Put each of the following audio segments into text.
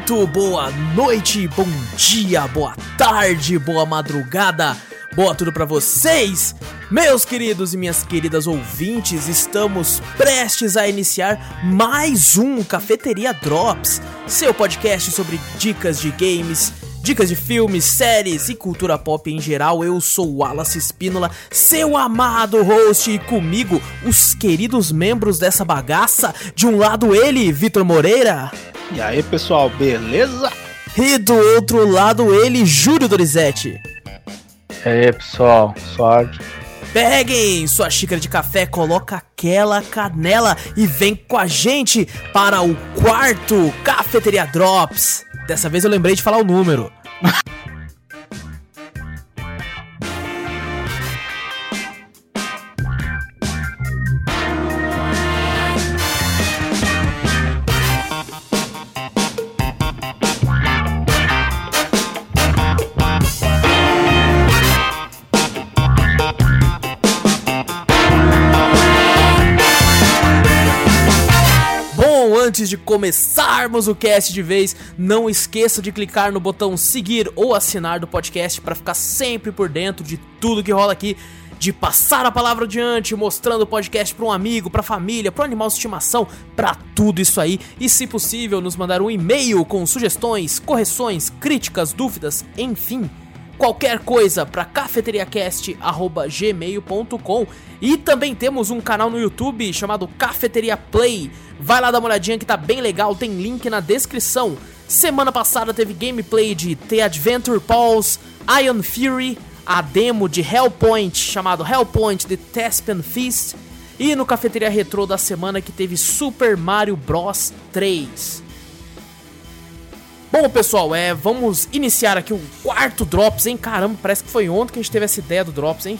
Muito boa noite, bom dia, boa tarde, boa madrugada, boa tudo para vocês. Meus queridos e minhas queridas ouvintes, estamos prestes a iniciar mais um Cafeteria Drops, seu podcast sobre dicas de games, dicas de filmes, séries e cultura pop em geral. Eu sou o Wallace Espínola, seu amado host, e comigo os queridos membros dessa bagaça. De um lado ele, Vitor Moreira. E aí, pessoal, beleza? E do outro lado ele, Júlio Dorizete. E aí, pessoal, sorte. Peguem sua xícara de café, coloca aquela canela e vem com a gente para o quarto Cafeteria Drops. Dessa vez eu lembrei de falar o número. antes de começarmos o cast de vez, não esqueça de clicar no botão seguir ou assinar do podcast para ficar sempre por dentro de tudo que rola aqui, de passar a palavra adiante, mostrando o podcast para um amigo, para família, para animal de estimação, para tudo isso aí, e se possível, nos mandar um e-mail com sugestões, correções, críticas, dúvidas, enfim, qualquer coisa para cafeteriacast@gmail.com e também temos um canal no YouTube chamado Cafeteria Play. Vai lá dar uma olhadinha que tá bem legal, tem link na descrição. Semana passada teve gameplay de The Adventure Pulse, Iron Fury, a demo de Hellpoint chamado Hellpoint The Thespian Feast e no Cafeteria Retro da semana que teve Super Mario Bros 3. Bom, pessoal, é, vamos iniciar aqui o quarto Drops, hein? Caramba, parece que foi ontem que a gente teve essa ideia do Drops, hein?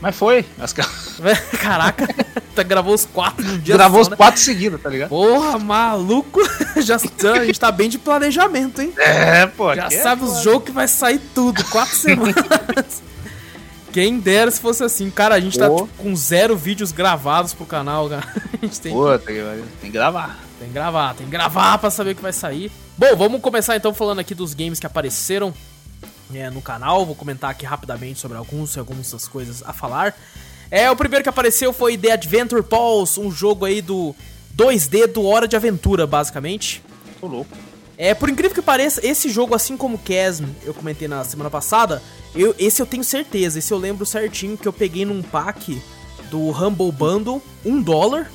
Mas foi. As... Caraca, tá, gravou os quatro no dia Gravou só, os quatro seguidos, tá ligado? Porra, maluco! Já, a gente tá bem de planejamento, hein? É, pô. Já é sabe os foda. jogos que vai sair tudo, quatro semanas. Quem dera se fosse assim. Cara, a gente tá Pô. tipo, com zero vídeos gravados pro canal, cara. A gente tem Pô, tem que gravar. Tem que gravar, tem que gravar pra saber o que vai sair. Bom, vamos começar então falando aqui dos games que apareceram é, no canal. Vou comentar aqui rapidamente sobre alguns e algumas das coisas a falar. É, o primeiro que apareceu foi The Adventure Pulse, um jogo aí do 2D do Hora de Aventura, basicamente. Tô louco. É, por incrível que pareça, esse jogo, assim como Chasm, eu comentei na semana passada, eu, esse eu tenho certeza, esse eu lembro certinho que eu peguei num pack do Humble Bundle, um dólar,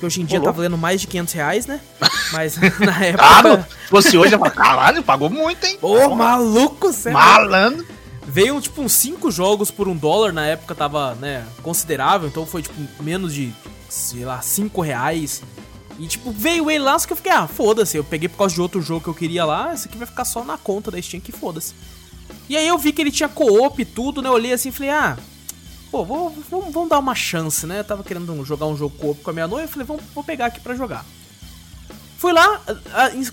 que hoje em dia tá louco. valendo mais de 500 reais, né? Mas na época... Claro, se fosse hoje, eu falo, caralho, pagou muito, hein? Ô, maluco, sério. Malandro. Veio, tipo, uns 5 jogos por um dólar, na época tava, né, considerável, então foi, tipo, menos de, sei lá, 5 reais. E, tipo, veio ele lá, só que eu fiquei, ah, foda-se, eu peguei por causa de outro jogo que eu queria lá, esse aqui vai ficar só na conta da Steam, que foda-se. E aí eu vi que ele tinha co-op e tudo, né, eu olhei assim e falei, ah, pô, vou, vamos, vamos dar uma chance, né, eu tava querendo jogar um jogo co-op com a minha noiva, eu falei, vamos, vou pegar aqui pra jogar. Fui lá,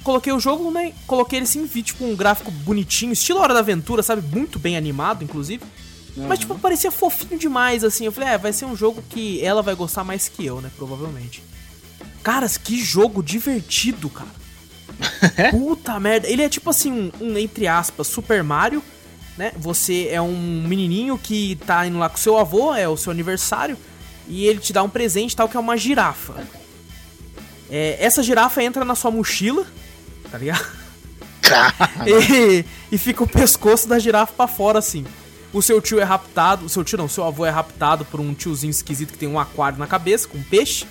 coloquei o jogo, né? Coloquei ele assim, vi tipo um gráfico bonitinho, estilo Hora da Aventura, sabe? Muito bem animado, inclusive. Mas, tipo, parecia fofinho demais, assim. Eu falei, é, vai ser um jogo que ela vai gostar mais que eu, né? Provavelmente. Caras, que jogo divertido, cara. Puta merda. Ele é tipo assim, um, um, entre aspas, Super Mario, né? Você é um menininho que tá indo lá com seu avô, é o seu aniversário, e ele te dá um presente tal, que é uma girafa. É, essa girafa entra na sua mochila, tá ligado? e, e fica o pescoço da girafa pra fora, assim. O seu tio é raptado, o seu tio não, o seu avô é raptado por um tiozinho esquisito que tem um aquário na cabeça, com um peixe.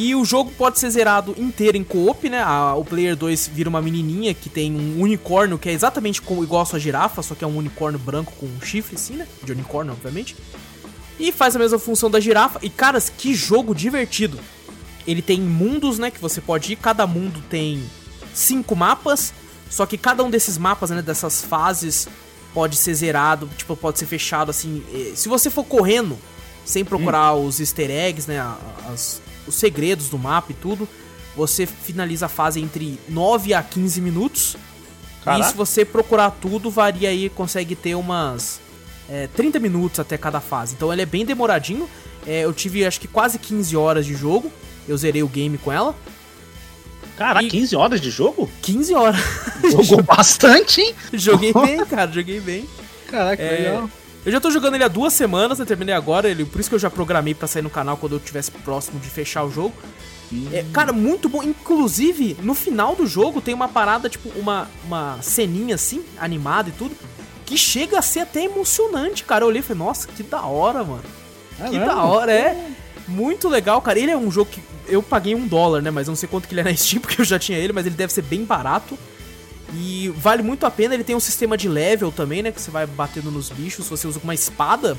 E o jogo pode ser zerado inteiro em co-op, né? A- o player 2 vira uma menininha que tem um unicórnio que é exatamente como, igual a sua girafa, só que é um unicórnio branco com um chifre, assim, né? De unicórnio, obviamente. E faz a mesma função da girafa. E, caras, que jogo divertido! Ele tem mundos, né? Que você pode ir. Cada mundo tem cinco mapas. Só que cada um desses mapas, né? Dessas fases pode ser zerado, tipo, pode ser fechado assim. Se você for correndo, sem procurar os easter eggs, né? as- os segredos do mapa e tudo, você finaliza a fase entre 9 a 15 minutos. E Caraca. se você procurar tudo, varia aí, consegue ter umas é, 30 minutos até cada fase. Então ele é bem demoradinho. É, eu tive acho que quase 15 horas de jogo. Eu zerei o game com ela. Caraca, E- 15 horas de jogo? 15 horas. Jogou bastante, hein? joguei bem, cara, joguei bem. Caraca, É, legal. Eu já tô jogando ele há duas semanas, eu terminei agora, ele, por isso que eu já programei pra sair no canal quando eu tivesse próximo de fechar o jogo. É, cara, muito bom. Inclusive, no final do jogo tem uma parada, tipo, uma, uma ceninha assim, animada e tudo, que chega a ser até emocionante, cara. Eu olhei e falei, nossa, que da hora, mano. É que mesmo? da hora, é. Muito legal, cara. Ele é um jogo que eu paguei um dólar, né? Mas eu não sei quanto que ele é na Steam, porque eu já tinha ele, mas ele deve ser bem barato. E vale muito a pena, ele tem um sistema de level também, né? Que você vai batendo nos bichos, você usa com uma espada.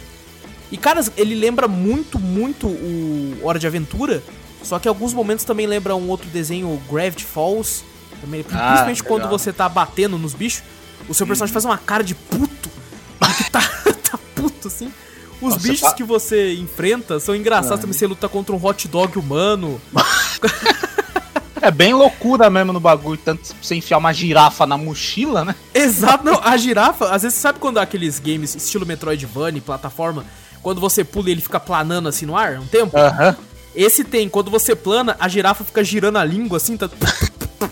E, cara, ele lembra muito, muito o Hora de Aventura. Só que em alguns momentos também lembra um outro desenho, o Gravity Falls. Também, Ah, principalmente quando legal. você tá batendo nos bichos, o seu personagem faz uma cara de puto. que tá, tá puto, assim. Os Nossa, bichos tá- que você enfrenta são engraçados Ah. também. Você luta contra um hot dog humano. É bem loucura mesmo no bagulho, tanto você enfiar uma girafa na mochila, né? Exato, não, a girafa, às vezes sabe quando aqueles games estilo Metroidvania, plataforma, quando você pula e ele fica planando assim no ar, um tempo? Aham. Esse tem, quando você plana, a girafa fica girando a língua assim, tá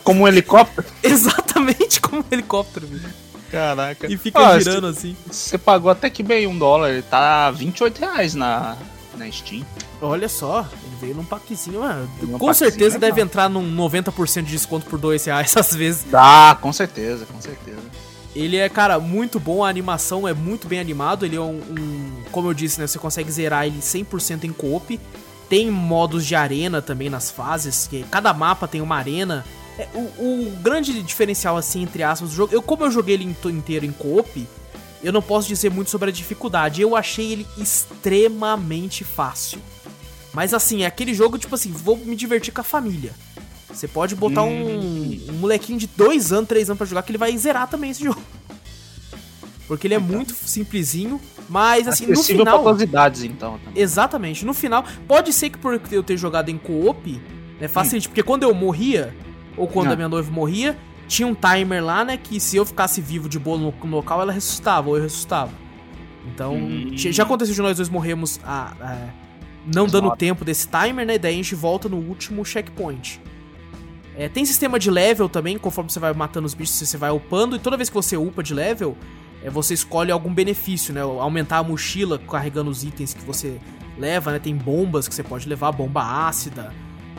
Como um helicóptero. exatamente como um helicóptero, bicho. Caraca. E fica Ah, girando assim. Você você pagou até que bem um dólar, ele tá 28 reais na, na Steam. Olha só, ele veio num paquezinho, mano. Num Com certeza deve entrar num 90% de desconto por 2 reais às vezes. Dá, com certeza, com certeza. Ele é, cara, muito bom, a animação é muito bem animado. Ele é um, um- como eu disse, né, você consegue zerar ele 100% em co-op. Tem modos de arena também nas fases, que cada mapa tem uma arena. É, o, o grande diferencial, assim, entre aspas, do jogo, eu como eu joguei ele inteiro em co-op, eu não posso dizer muito sobre a dificuldade. Eu achei ele extremamente fácil. Mas assim, é aquele jogo, tipo assim, vou me divertir com a família. Você pode botar um, um molequinho de 2 anos, 3 anos pra jogar, que ele vai zerar também esse jogo. Porque ele é muito simplesinho, mas assim, no final. pra idades, então. também. Exatamente, no final, pode ser que por eu ter jogado em co-op, né, facilite, porque quando eu morria, ou quando Ah. a minha noiva morria, tinha um timer lá, né, que se eu ficasse vivo de boa no, local, ela ressuscitava, ou eu ressuscitava. Então, Hum. já aconteceu de nós dois morrermos a, a- não dando tempo desse timer, né, daí a gente volta no último checkpoint. É, tem sistema de level também, conforme você vai matando os bichos, você vai upando, e toda vez que você upa de level, é, você escolhe algum benefício, né? Aumentar a mochila carregando os itens que você leva, né? Tem bombas que você pode levar, bomba ácida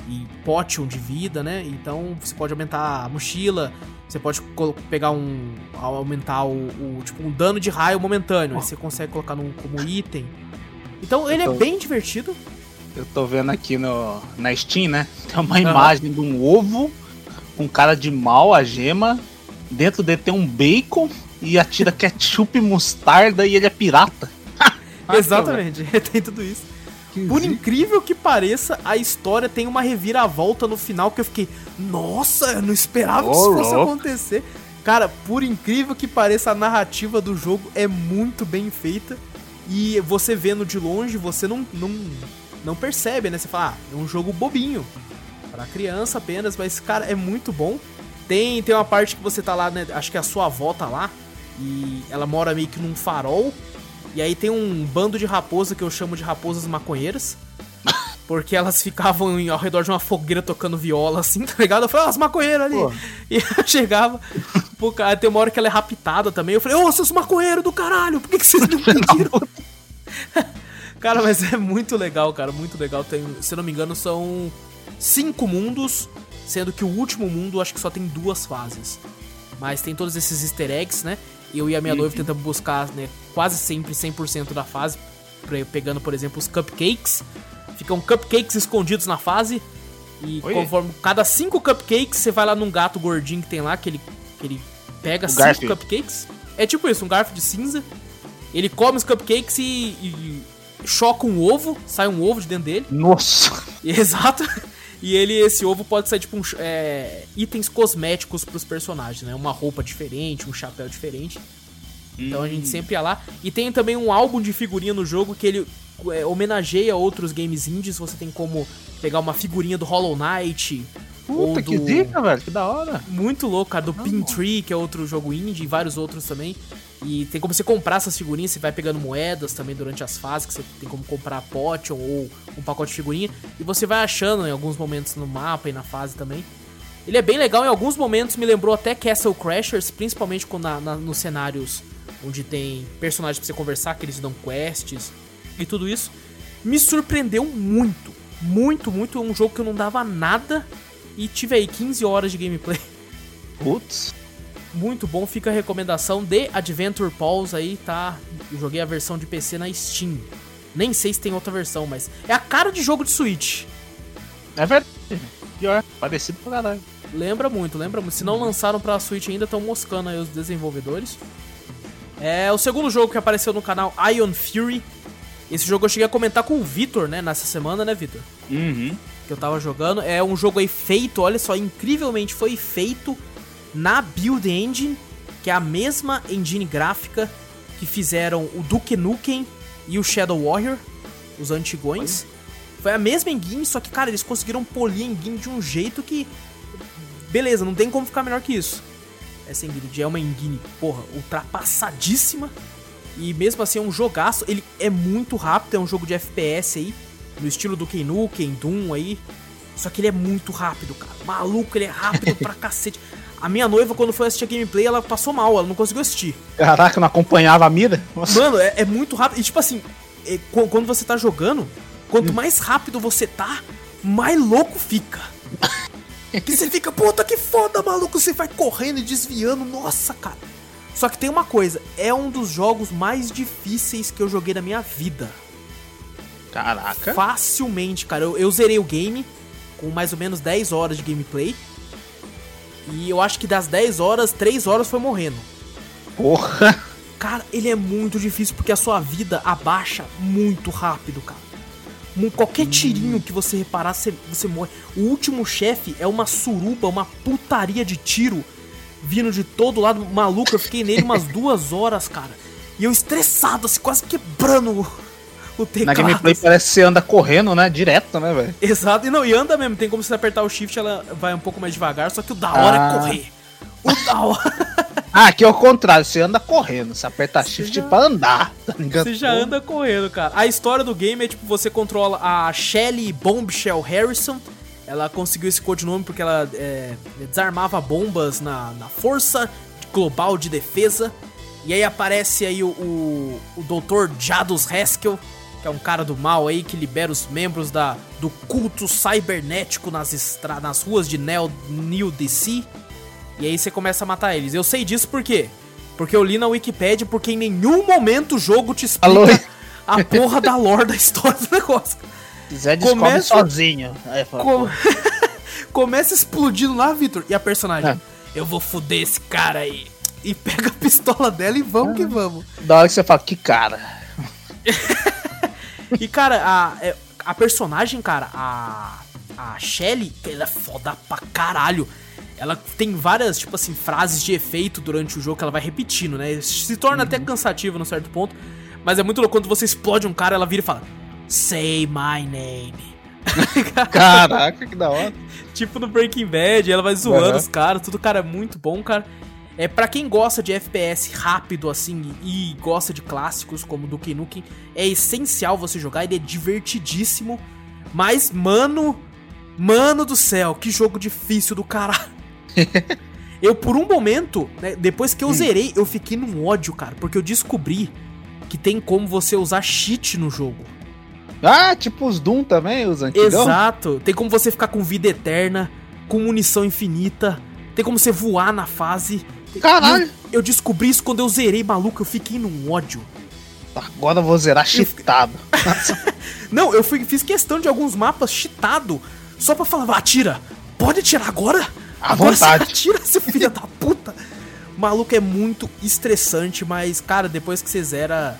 e potion de vida, né? Então você pode aumentar a mochila, você pode pegar um. aumentar o, o- tipo um dano de raio momentâneo, aí você consegue colocar num, como item. Então ele é Então- bem divertido. Eu tô vendo aqui no, na Steam, né? Tem uma imagem de um ovo, um cara de mal, a gema. Dentro dele tem um bacon e atira ketchup e mostarda e ele é pirata. Exatamente, tem tudo isso. Por incrível que pareça, a história tem uma reviravolta no final que eu fiquei, nossa, eu não esperava que isso fosse louco. acontecer. Cara, por incrível que pareça, a narrativa do jogo é muito bem feita. E você vendo de longe, você não, não, não percebe, né? Você fala, ah, é um jogo bobinho. Pra criança apenas, mas, cara, é muito bom. Tem, tem uma parte que você tá lá, né? Acho que a sua avó tá lá. E ela mora meio que num farol. E aí tem um bando de raposa que eu chamo de raposas maconheiras. Porque elas ficavam em- ao redor de uma fogueira tocando viola, assim, tá ligado? Eu falei, ó, as maconheiras ali. Pô. E eu chegava. Pô, cara, tem uma hora que ela é raptada também. Eu falei, ô, seus maconheiros do caralho, por que, que vocês não pediram? cara, mas é muito legal, cara, muito legal. Tem, se eu não me engano, são cinco mundos, sendo que o último mundo acho que só tem duas fases. Mas tem todos esses easter eggs, né? Eu e a minha noiva tentamos buscar, né, quase sempre 100% da fase, pegando, por exemplo, os cupcakes. Ficam cupcakes escondidos na fase. E Oi. conforme cada cinco cupcakes, você vai lá num gato gordinho que tem lá, que ele, que ele pega O cinco Garfield. cupcakes. É tipo isso, um garfo de cinza. Ele come os cupcakes e, e choca um ovo, sai um ovo de dentro dele. Nossa! Exato. E ele, esse ovo pode ser tipo um, é, itens cosméticos pros personagens, né? Uma roupa diferente, um chapéu diferente. Então a gente sempre ia lá. E tem também um álbum de figurinha no jogo que ele é, homenageia outros games indies. Você tem como pegar uma figurinha do Hollow Knight. Puta, que do- zica, velho, que da hora. Muito louco, cara. Do Pin Tree, que é outro jogo indie, e vários outros também. E tem como você comprar essas figurinhas, você vai pegando moedas também durante as fases, que você tem como comprar potion ou um pacote de figurinha. E você vai achando em alguns momentos no mapa e na fase também. Ele é bem legal, em alguns momentos me lembrou até Castle Crashers, principalmente quando na, na, nos cenários onde tem personagens pra você conversar, que eles dão quests e tudo isso. Me surpreendeu muito, muito, muito. É um jogo que eu não dava nada e tive aí 15 horas de gameplay. Putz. Muito bom, fica a recomendação de Adventure Pulse aí, tá? Eu joguei a versão de PC na Steam. Nem sei se tem outra versão, mas é a cara de jogo de Switch. É verdade. Pior, parecido pra caralho. Lembra muito, lembra muito. Se não lançaram pra Switch ainda, estão moscando aí os desenvolvedores. É o segundo jogo que apareceu no canal Ion Fury. Esse jogo eu cheguei a comentar com o Vitor, né, nessa semana, né, Vitor? Uhum. Que eu tava jogando. É um jogo aí feito, olha só, incrivelmente foi feito na Build Engine, que é a mesma engine gráfica que fizeram o Duke Nukem e o Shadow Warrior, os antigões. Foi a mesma engine, só que, cara, eles conseguiram polir a engine de um jeito que. Beleza, não tem como ficar melhor que isso. Essa engine é uma engine, porra, ultrapassadíssima. E mesmo assim é um jogaço. Ele é muito rápido, é um jogo de FPS aí. No estilo do Ken Doom aí. Só que ele é muito rápido, cara. Maluco, ele é rápido pra cacete. A minha noiva, quando foi assistir a gameplay, ela passou mal, ela não conseguiu assistir. Caraca, não acompanhava a mira? Nossa. Mano, é, é muito rápido. E tipo assim, é, qu- quando você tá jogando, quanto mais rápido você tá, mais louco fica. Que você fica, puta que foda, maluco. Você vai correndo e desviando. Nossa, cara. Só que tem uma coisa, é um dos jogos mais difíceis que eu joguei na minha vida. Caraca. Facilmente, cara. Eu, eu zerei o game com mais ou menos 10 horas de gameplay. E eu acho que das 10 horas, 3 horas foi morrendo. Porra. Cara, ele é muito difícil porque a sua vida abaixa muito rápido, cara. Qualquer tirinho que você reparar, você, você morre. O último chefe é uma suruba, uma putaria de tiro vindo de todo lado. Maluco, eu fiquei nele umas duas horas, cara. E eu estressado, assim, quase quebrando o, o Na teclado. gameplay parece que você anda correndo, né? Direto, né, velho? Exato, e não, e anda mesmo, tem como você apertar o shift, ela vai um pouco mais devagar, só que o da hora Ah. é correr. O da hora. Ah, aqui é o contrário, você anda correndo, você aperta shift já- pra andar, tá? Você já anda correndo, cara. A história do game é tipo, você controla a Shelly Bombshell Harrison. Ela conseguiu esse codinome porque ela é, desarmava bombas na, na Força Global de Defesa. E aí aparece aí o, o, o Dr. Jadus Haskell, que é um cara do mal aí que libera os membros da, do culto cybernético nas, estra nas ruas de Neo, New DC. E aí você começa a matar eles. Eu sei disso por quê? Porque eu li na Wikipedia, porque em nenhum momento o jogo te explica Alô? a porra da lore da história do negócio. Zé descobre Começa- sozinho. Aí fala, Com- Começa explodindo lá, Victor. E a personagem, É. eu vou fuder esse cara aí. E pega a pistola dela e vamos que vamos. Da hora que você fala, que cara. E, cara, a, é, a personagem, cara, a, a Shelly, ela é foda pra caralho. Ela tem várias, tipo assim, frases de efeito durante o jogo que ela vai repetindo, né? Se torna até cansativo num certo ponto. Mas é muito louco quando você explode um cara, ela vira e fala: Say my name. Caraca, que da hora. tipo no Breaking Bad, ela vai zoando Aham. os caras, tudo, cara, é muito bom, cara. É, para quem gosta de FPS rápido, assim, e gosta de clássicos como Duke Nukem, é essencial você jogar, ele é divertidíssimo. Mas, mano, mano do céu, que jogo difícil do caralho. eu, por um momento, né, depois que eu zerei, eu fiquei num ódio, cara, porque eu descobri que tem como você usar cheat no jogo. Ah, tipo os Doom também, os antigos. Exato. Tem como você ficar com vida eterna, com munição infinita, tem como você voar na fase. Caralho. Eu, eu descobri isso quando eu zerei, maluco, eu fiquei num ódio. Agora eu vou zerar cheatado. Não, eu fui- fiz questão de alguns mapas cheatado, só pra falar, atira, pode atirar agora? À agora vontade. Você atira, seu filho da puta. Maluco, é muito estressante, mas, cara, depois que você zera,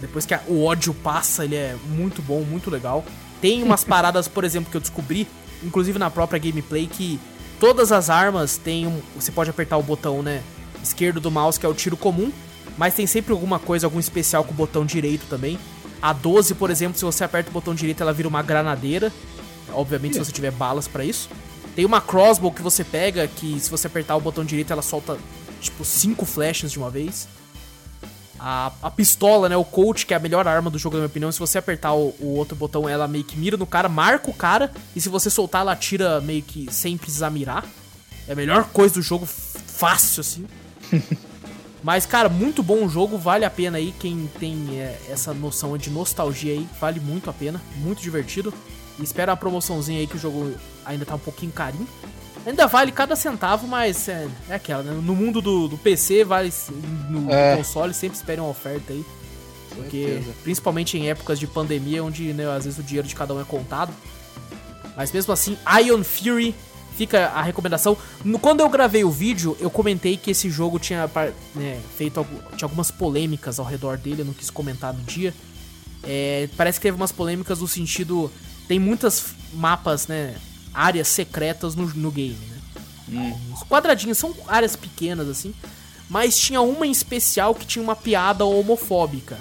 depois que a- o ódio passa, ele é muito bom, muito legal. Tem umas paradas, por exemplo, que eu descobri, inclusive na própria gameplay, que todas as armas têm um. Você pode apertar o botão, né? Esquerdo do mouse, que é o tiro comum. Mas tem sempre alguma coisa, algum especial com o botão direito também. A 12, por exemplo, se você aperta o botão direito, ela vira uma granadeira. Obviamente, se você tiver balas pra isso. Tem uma crossbow que você pega, que se você apertar o botão direito, ela solta, tipo, cinco flechas de uma vez. A, a pistola, né, o coach, que é a melhor arma do jogo, na minha opinião, se você apertar o, o outro botão, ela meio que mira no cara, marca o cara, e se você soltar, ela atira meio que sem precisar mirar. É a melhor coisa do jogo, fácil, assim. Mas, cara, muito bom o jogo, vale a pena aí. Quem tem é, essa noção de nostalgia aí, vale muito a pena. Muito divertido. E espera a promoçãozinha aí que o jogo ainda tá um pouquinho carinho. Ainda vale cada centavo, mas é, é aquela, né? No mundo do, do PC, vale. No É. console, sempre espere uma oferta aí. Porque, Certeza. principalmente em épocas de pandemia, onde né, às vezes o dinheiro de cada um é contado. Mas mesmo assim, Ion Fury fica a recomendação. No- quando eu gravei o vídeo, eu comentei que esse jogo tinha né, feito tinha algumas polêmicas ao redor dele, eu não quis comentar no dia. É, parece que teve umas polêmicas no sentido. Tem muitas mapas, né? Áreas secretas no, no game, né? Os quadradinhos são áreas pequenas, assim. Mas tinha uma em especial que tinha uma piada homofóbica.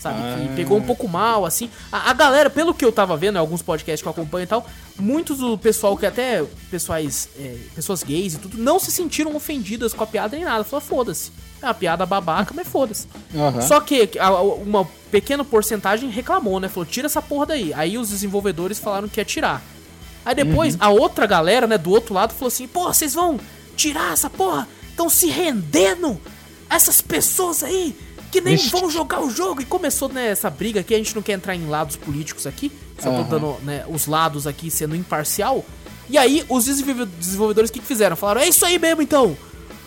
Sabe? Que Ah. pegou um pouco mal, assim. A, a galera, pelo que eu tava vendo, em alguns podcasts que eu acompanho e tal, muitos do pessoal que até pessoais, é, pessoas gays e tudo, não se sentiram ofendidas com a piada nem nada. Falaram, foda-se. É uma piada babaca, mas foda-se. Aham. Só que a- uma pequena porcentagem reclamou, né? Falou, tira essa porra daí. Aí os desenvolvedores falaram que ia tirar. Aí depois, a outra galera, né, do outro lado, falou assim, pô, vocês vão tirar essa porra? Estão se rendendo? Essas pessoas aí que nem Vixe. vão jogar o jogo. E começou, né, essa briga aqui, a gente não quer entrar em lados políticos aqui, só tô Aham. dando, né, os lados aqui sendo imparcial. E aí, os desenvolve- desenvolvedores, o que, que fizeram? Falaram, é isso aí mesmo, então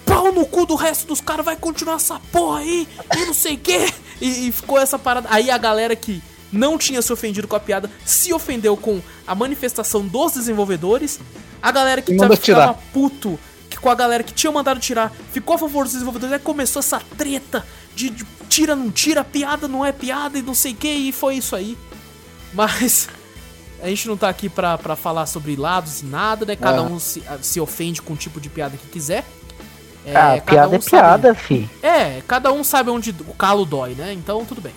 pau no cu do resto dos caras, vai continuar essa porra aí, e não sei o quê. E, e ficou essa parada. Aí a galera que não tinha se ofendido com a piada se ofendeu com a manifestação dos desenvolvedores. A galera que mandou ficava tirar. puto que com a galera que tinha mandado tirar ficou a favor dos desenvolvedores. Aí começou essa treta de, de tira, não tira, piada não é piada e não sei o que, e foi isso aí. Mas. A gente não tá aqui pra, pra falar sobre lados e nada, né? Cada Aham. um se, se ofende com o tipo de piada que quiser. É, ah, cada piada um é sabe- piada, fi. É, cada um sabe onde o calo dói, né? Então tudo bem.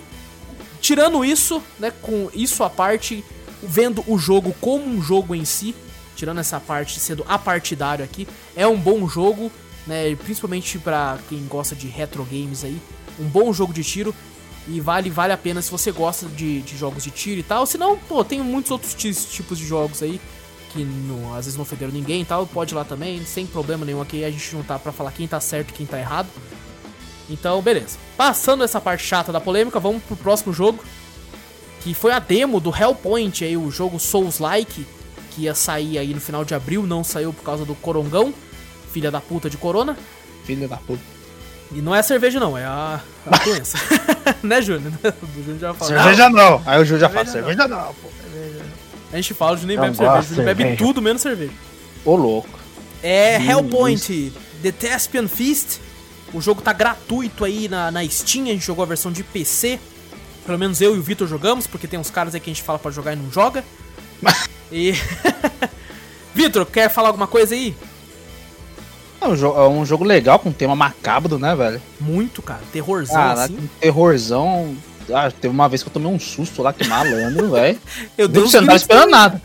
Tirando isso, né, com isso à parte, vendo o jogo como um jogo em si, tirando essa parte sendo apartidário aqui, é um bom jogo, né, principalmente pra quem gosta de retro games aí, um bom jogo de tiro e vale vale a pena se você gosta de, de jogos de tiro e tal. Se não, pô, tem muitos outros ti- tipos de jogos aí que não- às vezes não ofenderam ninguém e tal, pode ir lá também, sem problema nenhum aqui, a gente não tá pra falar quem tá certo e quem tá errado. Então, beleza. Passando essa parte chata da polêmica, vamos pro próximo jogo. Que foi a demo do Hellpoint, aí, o jogo Souls-like, que ia sair aí no final de abril, não saiu por causa do Corongão, filha da puta de Corona. Filho da puta. E não é a cerveja, não, é a, a doença. né, Júnior? O Júnior já falou. Cerveja não. Aí o Ju já fala, Cerveja cerveja não, pô. A gente fala, o Júnior nem Não bebe cerveja, o Júnior bebe cerveja. tudo menos cerveja. Ô, louco. É Hum, Hellpoint, The Thespian Feast. O jogo tá gratuito aí na, na Steam, a gente jogou a versão de PC. Pelo menos eu e o Vitor jogamos, porque tem uns caras aí que a gente fala pra jogar e não joga. e. Vitor, quer falar alguma coisa aí? É um, jo- é um jogo legal, com um tema macabro, né, velho? Muito, cara. Terrorzão Caraca, assim. um terrorzão. Ah, teve uma vez que eu tomei um susto lá, que malandro, velho. Eu você não tava gritos esperando nada.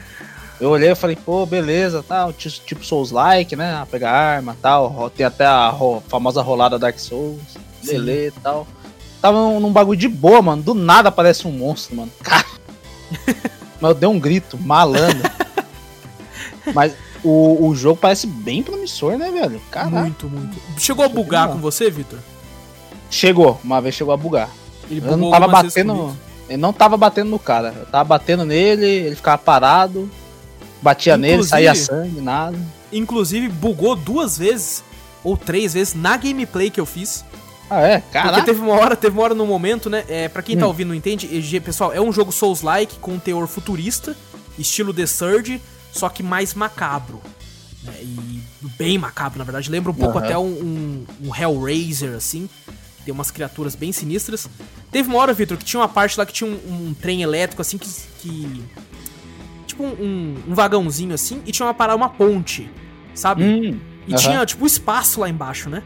Eu olhei e falei, pô, beleza, tal, ti- tipo Souls-like, né? Pegar arma tal. Tem até a ro- famosa rolada Dark Souls. Beleza e tal. Tava num, bagulho de boa, mano. Do nada aparece um monstro, mano. Cara. Mas eu dei um grito, malandro. Mas o, o jogo parece bem promissor, né, velho? Caraca. Muito, muito. Chegou a bugar com você, Vitor? Chegou, uma vez chegou a bugar. Ele Eu não tava batendo. Ele não tava batendo no cara. Eu tava batendo nele, ele ficava parado. Batia nele, saía sangue, nada. Inclusive, bugou duas vezes, ou três vezes, na gameplay que eu fiz. Ah, é? Porque Caraca. teve uma hora, teve uma hora no momento, né? É, pra quem tá Hum. ouvindo não entende, EG, pessoal, é um jogo Souls-like com teor futurista, estilo The Surge, só que mais macabro. né? E bem macabro, na verdade. Lembra um pouco Aham. até um, um, um Hellraiser, assim. Tem umas criaturas bem sinistras. Teve uma hora, Victor, que tinha uma parte lá que tinha um, um trem elétrico, assim, que. que- tipo um, um- vagãozinho assim, e tinha uma parada, uma ponte, sabe? Hum, E tinha, tipo, espaço lá embaixo, né?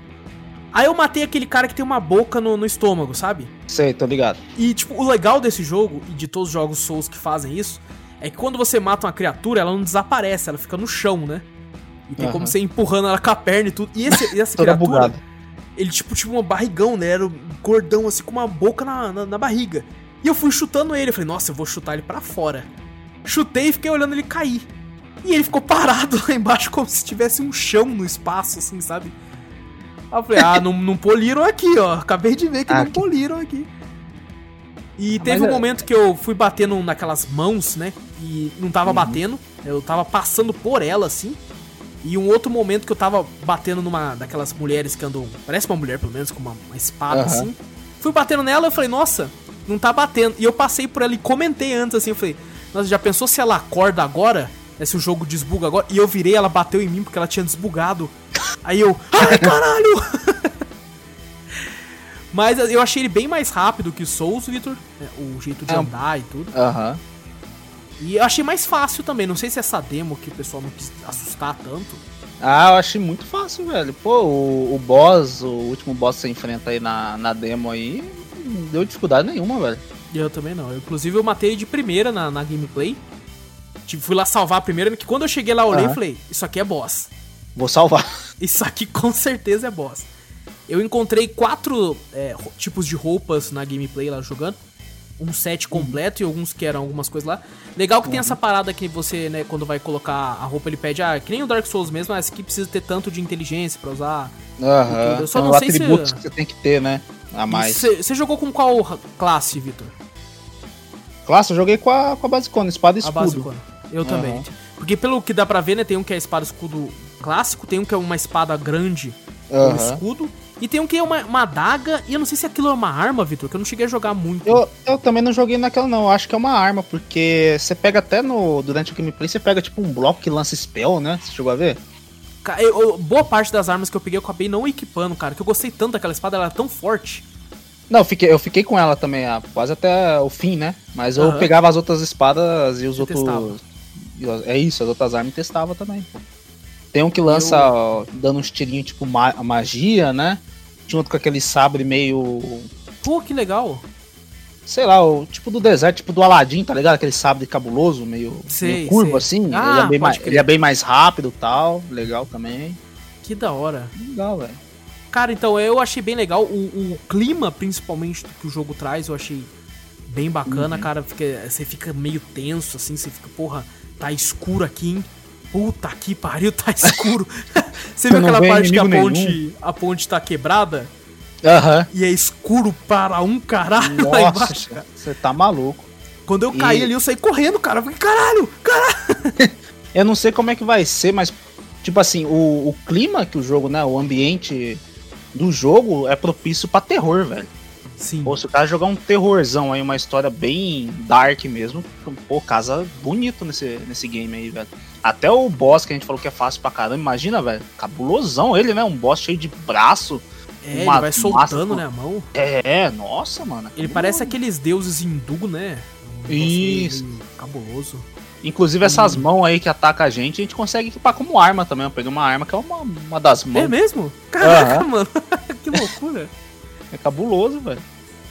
Aí eu matei aquele cara que tem uma boca no, no estômago, sabe? Sei, tô ligado. E, tipo, o legal desse jogo, e de todos os jogos Souls que fazem isso, é que quando você mata uma criatura, ela não desaparece, ela fica no chão, né? E tem como você ir empurrando ela com a perna e tudo. E, esse, e essa criatura, bugada. ele, tipo, tinha um barrigão, né? Era um gordão, assim, com uma boca na, na, na barriga. E eu fui chutando ele. Eu falei, nossa, eu vou chutar ele pra fora. Chutei e fiquei olhando ele cair. E ele ficou parado lá embaixo como se tivesse um chão no espaço, assim, sabe? Aí eu falei, ah, não, não poliram aqui, ó. Acabei de ver que Ah, não poliram aqui. E Ah, teve um é- momento que eu fui batendo naquelas mãos, né? E não Uhum. tava batendo. Eu tava passando por ela, assim. E um outro momento que eu tava batendo numa daquelas mulheres que andam. Parece uma mulher, pelo menos, com uma, uma espada Aham. assim. Fui batendo nela eu falei, nossa, não tá batendo. E eu passei por ela e comentei antes assim, eu falei, nossa, já pensou se ela acorda agora? Né, se o jogo desbuga agora? E eu virei, ela bateu em mim porque ela tinha desbugado. Aí eu, ai caralho! Mas eu achei ele bem mais rápido que o Souls, Victor. né, O jeito de É. andar e tudo. Aham. E eu achei mais fácil também. Não sei se essa demo que o pessoal não quis assustar tanto. Ah, eu achei muito fácil, velho. Pô, o, o boss, o último boss que você enfrenta aí na, na demo aí, não deu dificuldade nenhuma, velho. Eu também não. Eu, inclusive, eu matei de primeira na, na gameplay. Tipo, fui lá salvar a primeira, que quando eu cheguei lá, eu olhei e Aham. falei, isso aqui é boss. Vou salvar. Isso aqui com certeza é boss. Eu encontrei quatro é, tipos de roupas na gameplay lá jogando. Um set completo e alguns que eram algumas coisas lá. Legal que tem essa parada que você, né, quando vai colocar a roupa, ele pede, ah, que nem o Dark Souls mesmo, ah, esse aqui precisa ter tanto de inteligência pra usar. Aham. Eu só São não sei se- atributos que você tem que ter, né? A mais. Você jogou com qual classe, Vitor? Classe, eu joguei com a, com a basicona, espada e A escudo. básica. Eu também. Aham. Porque pelo que dá pra ver, né, tem um que é espada escudo clássico, tem um que é uma espada grande com Aham. escudo, e tem um que é uma, uma adaga, e eu não sei se aquilo é uma arma, Vitor, que eu não cheguei a jogar muito. Eu, eu também não joguei naquela, não. Eu acho que é uma arma, porque você pega até no. Durante o gameplay, você pega tipo um bloco que lança spell, né? Você chegou a ver? Ca- eu- eu- boa parte das armas que eu peguei eu acabei não equipando, cara, que eu gostei tanto daquela espada, ela era tão forte. Não, eu fiquei, eu fiquei com ela também, ah, quase até o fim, né? Mas eu Aham. pegava as outras espadas e os outros. testava. É isso, as outras armas e testava também. Tem um que lança ó, dando uns tirinhos tipo ma- magia, né? Tinha outro com aquele sabre meio. Pô, que legal. Sei lá, o tipo do deserto, tipo do Aladdin, tá ligado? Aquele sabre cabuloso, meio, Sei, meio curvo sei. assim. Ah, ele, é bem mais, ele é bem mais rápido e tal. Legal também. Que da hora. Legal, velho. Cara, então eu achei bem legal. O, o clima, principalmente, que o jogo traz, eu achei bem bacana, Uhum. cara. Fica, você fica meio tenso, assim, você fica, porra, tá escuro aqui, hein? Puta que pariu, tá escuro. você viu aquela parte que a ponte, a ponte tá quebrada? Aham. E é escuro para um caralho lá Nossa, embaixo, cara. você tá maluco. Quando eu E- caí ali, eu saí correndo, cara. Eu falei, caralho, caralho. Eu não sei como é que vai ser, mas, tipo assim, o, o clima que o jogo, né? O ambiente do jogo é propício pra terror, velho. Sim. Pô, se o cara jogar um terrorzão aí, uma história bem dark mesmo, pô, casa bonito nesse, nesse game aí, velho. Até o boss que a gente falou que é fácil pra caramba, imagina, velho. Cabulosão ele, né? Um boss cheio de braço. É, ele uma vai massa, soltando, né, a mão. É, nossa, mano. Ele parece aqueles deuses hindu, né? Um Isso. meio Cabuloso. Inclusive essas mãos aí que atacam a gente, a gente consegue equipar como arma também. Eu peguei uma arma que é uma, uma das mãos. É mesmo? Caraca, Aham. mano. que loucura. É cabuloso, velho.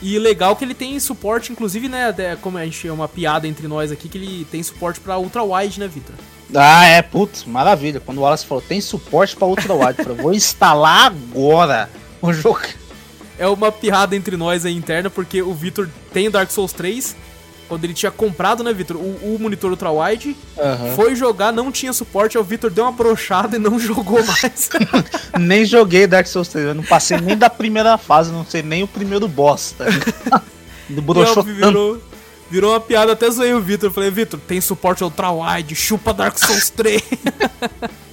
E legal que ele tem suporte, inclusive, né? Como a gente é uma piada entre nós aqui, que ele tem suporte pra ultra wide, né, Vitor? Ah, é, putz, maravilha. Quando o Wallace falou, tem suporte pra ultra wide, eu falei, vou instalar agora o jogo. É uma piada entre nós aí interna, porque o Vitor tem o Dark Souls 3. Quando ele tinha comprado, né, Vitor, o, o monitor ultra wide, Aham. foi jogar, não tinha suporte, aí o Vitor deu uma brochada e não jogou mais. Nem joguei Dark Souls 3, eu não passei nem da primeira fase, não sei nem o primeiro boss, tá tanto. virou, virou uma piada, até zoei o Vitor. Falei, Vitor, tem suporte ultra wide, chupa Dark Souls 3.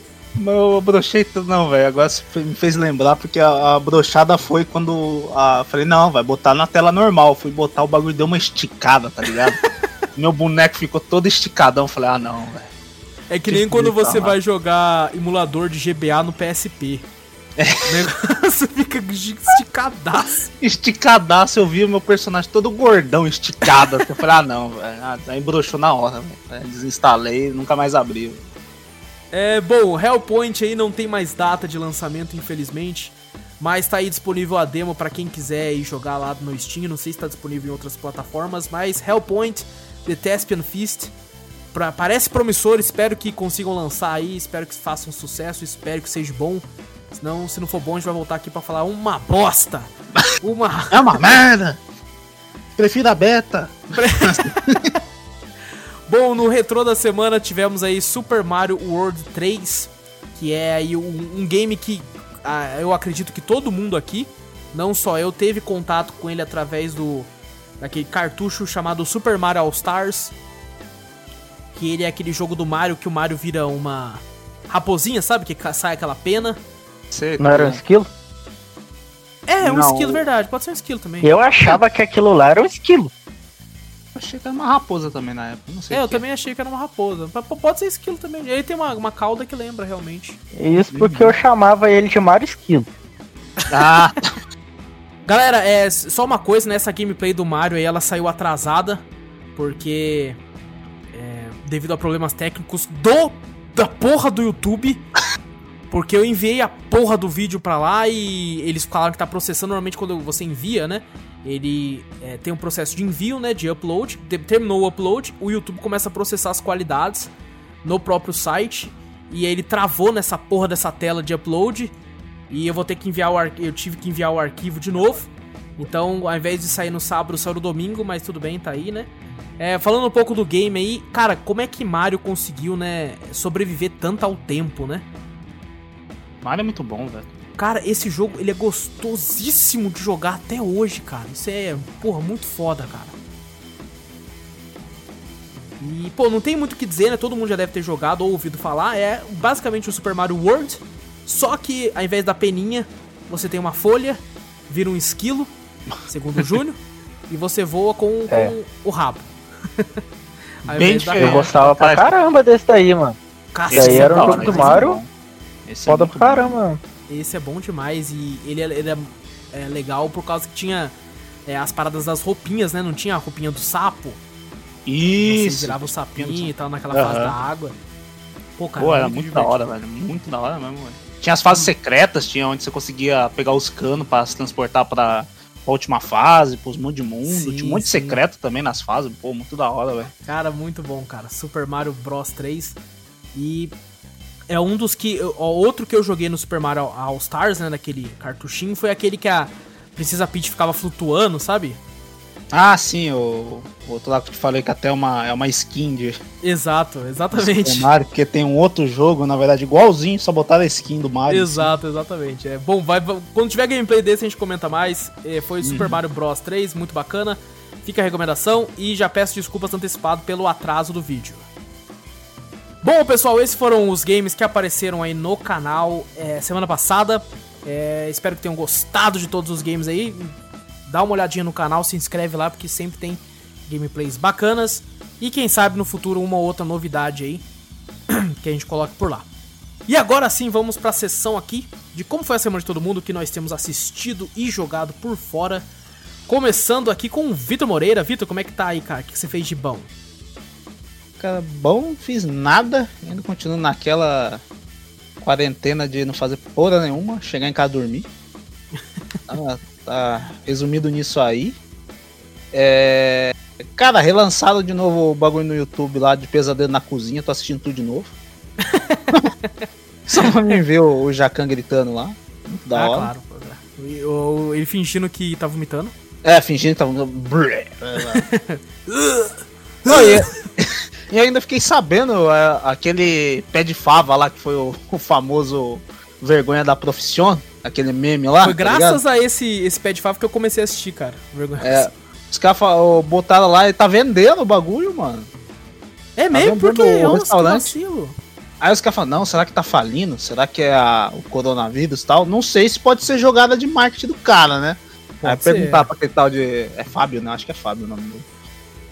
Eu brochei tudo, não, velho. Agora me fez lembrar, porque a, a brochada foi quando. A, falei, não, vai botar na tela normal. Fui botar, o bagulho deu uma esticada, tá ligado? Meu boneco ficou todo esticadão. Falei, ah, não, velho. É que Que nem quando você vai jogar emulador de GBA no PSP. O negócio fica esticadaço. Esticadaço, eu vi o meu personagem todo gordão, esticado. eu falei, ah, não, velho. Ah, aí broxou na hora, velho. Desinstalei nunca mais abriu. É, bom, Hellpoint aí não tem mais data de lançamento, infelizmente. Mas tá aí disponível a demo pra quem quiser ir jogar lá no Steam. Não sei se tá disponível em outras plataformas, mas Hellpoint, The Thespian Feast. Pra, parece promissor, espero que consigam lançar aí, espero que façam sucesso, espero que seja bom. Senão, se não for bom, a gente vai voltar aqui pra falar uma bosta. Uma. É uma merda! Prefiro a beta. Bom, no retrô da semana tivemos aí Super Mario World 3, que é aí um, um game que ah, eu acredito que todo mundo aqui, não só eu, teve contato com ele através do daquele cartucho chamado Super Mario All Stars, que ele é aquele jogo do Mario que o Mario vira uma raposinha, sabe? Que sai aquela pena. Você- Não era um esquilo? É, é um Não. esquilo, verdade. Pode ser um esquilo também. Eu achava que aquilo lá era um esquilo. Achei que era uma raposa também na época. Não sei É, eu também achei que era uma raposa. Pode ser esquilo também. Ele tem uma, uma cauda que lembra realmente. Isso porque eu chamava ele de Mario Esquilo. Ah, Galera, é só uma coisa, né? Essa gameplay do Mario aí, ela saiu atrasada. Porque. é, devido a problemas técnicos do. Da porra do YouTube. Porque eu enviei a porra do vídeo pra lá e eles falaram que tá processando. Normalmente quando você envia, né? Ele é, tem um processo de envio, né? De upload. Terminou o upload, o YouTube começa a processar as qualidades no próprio site. E aí ele travou nessa porra dessa tela de upload. E eu vou ter que enviar o arquivo. Eu tive que enviar o arquivo de novo. Então, ao invés de sair no sábado, saiu no domingo, mas tudo bem, tá aí, né? É, falando um pouco do game aí, cara, como é que Mario conseguiu, né, sobreviver tanto ao tempo, né? Mario é muito bom, velho. Cara, esse jogo, ele é gostosíssimo de jogar até hoje, cara. Isso é, porra, muito foda, cara. E, pô, não tem muito o que dizer, né? Todo mundo já deve ter jogado ou ouvido falar. É basicamente o Super Mario World, só que ao invés da peninha, você tem uma folha, vira um esquilo, segundo o Júnior, e você voa com, com É. o rabo. Bem da. Eu gostava pra Cara, caramba desse daí, mano. Cacete, Esse aí era um é jogo do. Mario. É Foda muito pra caramba, mano. Esse é bom demais e ele, é- ele é, é legal por causa que tinha é, as paradas das roupinhas, né? Não tinha a roupinha do sapo. Você Isso. virava o sapinho e tal naquela Aham. fase da água. Pô, cara, Pô, era muito da divertido. hora, velho. Muito da hora mesmo, velho. Tinha as fases secretas, tinha onde você conseguia pegar os canos pra se transportar pra, pra última fase, pros mundos de mundo. Sim, tinha um monte de secreto também nas fases. Pô, muito da hora, velho. Cara, muito bom, cara. Super Mario Bros 3. E é um dos que. ó, Outro que eu joguei no Super Mario All Stars, né? Naquele cartuchinho, foi aquele que a Princesa Peach ficava flutuando, sabe? Ah, sim, o, o outro lá que eu te falei que até é uma, é uma skin de Exato, exatamente. Super Mario, porque tem um outro jogo, na verdade, igualzinho, só botaram a skin do Mario. Exato, exatamente. É, bom, vai- quando tiver gameplay desse a gente comenta mais. É, foi Uhum. Super Mario Bros 3, muito bacana. Fica a recomendação e já peço desculpas antecipado pelo atraso do vídeo. Bom, pessoal, esses foram os games que apareceram aí no canal é, semana passada. É, espero que tenham gostado de todos os games aí. Dá uma olhadinha no canal, se inscreve lá, porque sempre tem gameplays bacanas. E quem sabe no futuro uma ou outra novidade aí que a gente coloque por lá. E agora sim, vamos pra sessão aqui de como foi a semana de todo mundo que nós temos assistido e jogado por fora. Começando aqui com o Vitor Moreira. Vitor, como é que tá aí, cara? O que você fez de bom? Cara, bom, fiz nada, ainda continuo naquela quarentena de não fazer porra nenhuma, chegar em casa dormir. tá, tá resumido nisso aí. É, Cara, relançaram de novo o bagulho no YouTube lá de Pesadelo na Cozinha, tô assistindo tudo de novo. Só pra mim ver o, o Jacan gritando lá. Muito da ah, hora. claro. é. O- Ele fingindo que tá vomitando. É, fingindo que tava. Não, e, e ainda fiquei sabendo é, aquele pé de fava lá que foi o, o famoso vergonha da profissão, aquele meme lá. Foi tá graças a esse, esse pé de fava que eu comecei a assistir, cara. Vergonha. É, os caras botaram lá e tá vendendo o bagulho, mano. É mesmo? vendendo Porque é um restaurante. vacilo. Aí os caras falam, não, será que tá falindo? Será que é a- o coronavírus e tal? Não sei se pode ser jogada de marketing do cara, né? Pode Aí ser. perguntaram pra aquele tal de. É Fábio, né? Acho que é Fábio o nome dele.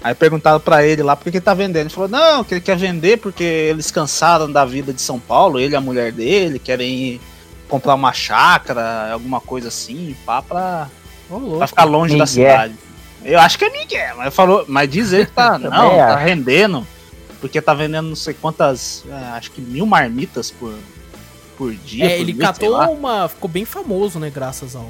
Aí perguntaram pra ele lá por que ele tá vendendo. Ele falou, não, que ele quer vender porque eles cansaram da vida de São Paulo, ele e a mulher dele, querem ir comprar uma chácara, alguma coisa assim, pá, pra, Ô, pra ficar longe da Miguel. cidade. Eu acho que é Miguel, mas falou, mas diz ele que tá, não, tá rendendo, porque tá vendendo não sei quantas, é, acho que mil marmitas por, por dia. É, por ele mês, catou uma. Ficou bem famoso, né? Graças ao.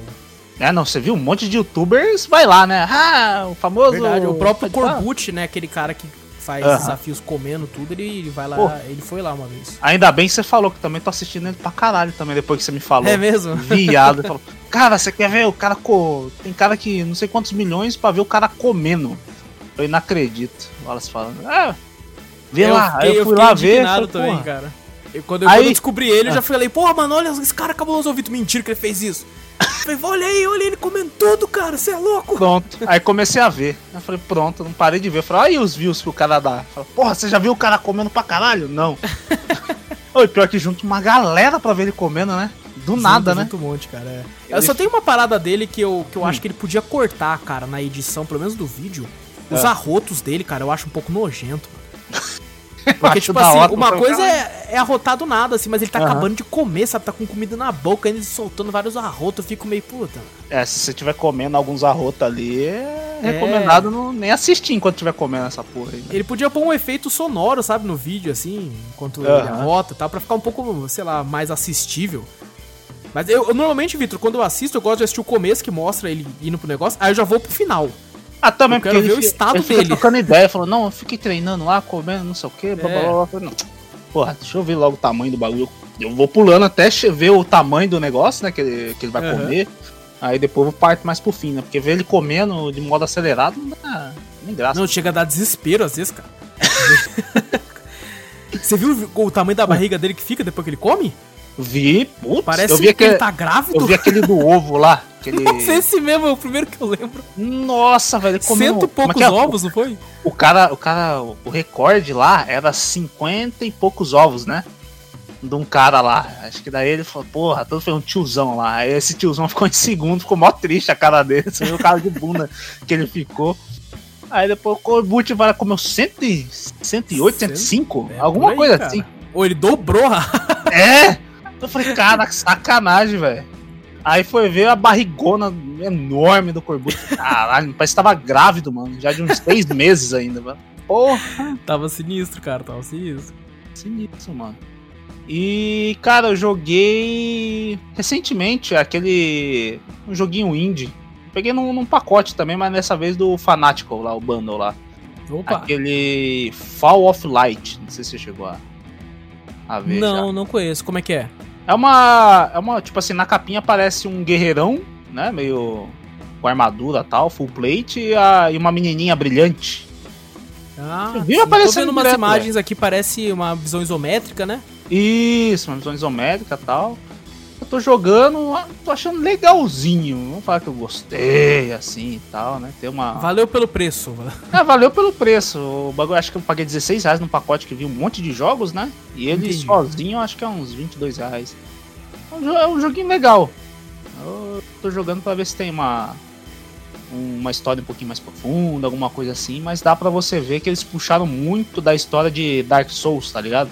É, não, você viu um monte de youtubers, vai lá, né? Ah, o famoso. Verdade, o próprio. Corbucci, né? Aquele cara que faz desafios comendo tudo, ele, ele vai lá. Pô. Ele foi lá uma vez. Ainda bem que você falou, que também tô assistindo ele pra caralho também, depois que você me falou. É mesmo? Viado. Falou, cara, você quer ver o cara co... Tem cara que não sei quantos milhões pra ver o cara comendo. Eu não acredito. O Wallace falando. É, Vê eu lá. fiquei- Aí eu fui fiquei lá ver. falei, também, cara. Eu- quando, eu, Aí- quando eu descobri ele, eu Ah. já falei, porra, mano, olha, esse cara cabuloso ouvido. Mentira que ele fez isso. Eu falei, olha aí, olha ele comendo tudo, cara, você é louco. Pronto. Aí comecei a ver. Eu falei, pronto, não parei de ver. Eu falei, olha aí os views que o cara dá. Eu falei, porra, você já viu o cara comendo pra caralho? Não. Oi, pior que junto uma galera pra ver ele comendo, né? Do nada, Junto, né? um monte, cara. é. Ele- Eu só tenho uma parada dele que eu, que eu Hum. acho que ele podia cortar, cara, na edição, pelo menos do vídeo. Os É. arrotos dele, cara, eu acho um pouco nojento. Porque, tipo assim, hora, uma coisa é, é arrotar do nada, assim, mas ele tá Aham. acabando de comer, sabe? Tá com comida na boca, ainda soltando vários arrotos, eu fico meio puta. É, se você estiver comendo alguns arrotos ali, é recomendado não, nem assistir enquanto estiver comendo essa porra aí. né? Ele podia pôr um efeito sonoro, sabe, no vídeo, assim, enquanto ele Aham. arrota e tal, pra ficar um pouco, sei lá, mais assistível. Mas eu, eu, normalmente, Vitor, quando eu assisto, eu gosto de assistir o começo que mostra ele indo pro negócio, aí eu já vou pro final. Ah, também, Eu quero porque ver ele o estado ele dele. trocando ideia, falou, não, eu fiquei treinando lá, comendo, não sei o que, blá, blá, É. blá, blá. Eu falei, Não. Porra, deixa eu ver logo o tamanho do bagulho. Eu vou pulando até ver o tamanho do negócio, né, que ele, que ele vai Aham. comer. Aí depois eu parto mais pro fim, né, porque ver ele comendo de modo acelerado não dá nem graça. Não, chega a dar desespero às vezes, cara. Você viu o tamanho da barriga dele que fica depois que ele come? Vi, putz, Parece eu vi que ele tá grávido. eu vi aquele do ovo lá. Aquele... Nossa, esse mesmo é o primeiro que eu lembro. Nossa, velho, comeu- Cento e poucos é? ovos, não foi? O cara, o cara, o recorde lá era 50 e poucos ovos, né? De um cara lá. Acho que daí ele falou, porra, todo foi um tiozão lá. Aí esse tiozão ficou em segundo, ficou mó triste a cara dele. Você viu o cara de bunda que ele ficou. Aí depois o Corbucci vai comeu 100, e- 108, 105? É, alguma aí, coisa cara. assim. Ou ele dobrou. É! Eu falei, cara, que sacanagem, velho. Aí foi ver a barrigona enorme do Corbucci. Caralho, parece que tava grávido, mano. Já de uns seis meses ainda, mano. Porra! Tava sinistro, cara, tava sinistro. Sinistro, mano. E, cara, eu joguei recentemente aquele. um joguinho indie. Peguei num, num pacote também, mas dessa vez do Fanatical lá, o bundle lá. Opa. Aquele Fall of Light. Não sei se você chegou a, a ver. Não, já. não conheço. Como é que é? É uma. É uma. Tipo assim, na capinha aparece um guerreirão, né? Meio. com armadura e tal, full plate, e, a- e uma menininha brilhante. Ah, viu aparecendo vendo umas direto, imagens aqui, parece uma visão isométrica, né? Isso, uma visão isométrica e tal. Eu tô jogando, tô achando legalzinho. Vamos falar que eu gostei, assim e tal, né? Tem uma. Valeu pelo preço. É, valeu pelo preço. O bagulho, acho que eu paguei 16 reais num pacote que vinha um monte de jogos, né? E ele Entendi. sozinho, acho que é uns 22 reais. É um, é um joguinho legal. Eu tô jogando pra ver se tem uma. Uma história um pouquinho mais profunda, alguma coisa assim, mas dá pra você ver que eles puxaram muito da história de Dark Souls, tá ligado?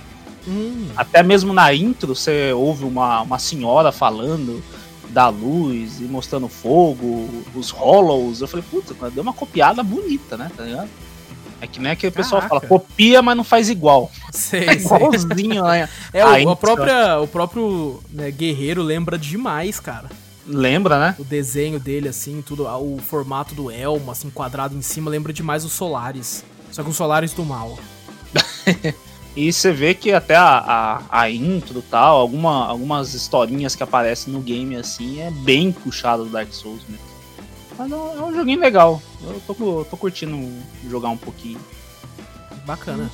Hum, Até mesmo na intro você ouve uma, uma senhora falando da luz e mostrando fogo, os hollows. Eu falei, puta, deu uma copiada bonita, né? Tá ligado? É que nem aquele pessoal Caraca. fala, copia, mas não faz igual. sei, É sei. igualzinho, né? É, o, A a intro. própria, o próprio né, guerreiro lembra demais, cara. Lembra, né? O desenho dele, assim, tudo, a- o formato do elmo, assim, quadrado em cima, lembra demais os Solares. Só que os Solares do mal. E você vê que até a, a, a intro e tal, alguma, algumas historinhas que aparecem no game assim, é bem puxado do Dark Souls mesmo. Mas é um, é um joguinho legal. Eu tô, tô curtindo jogar um pouquinho. Bacana.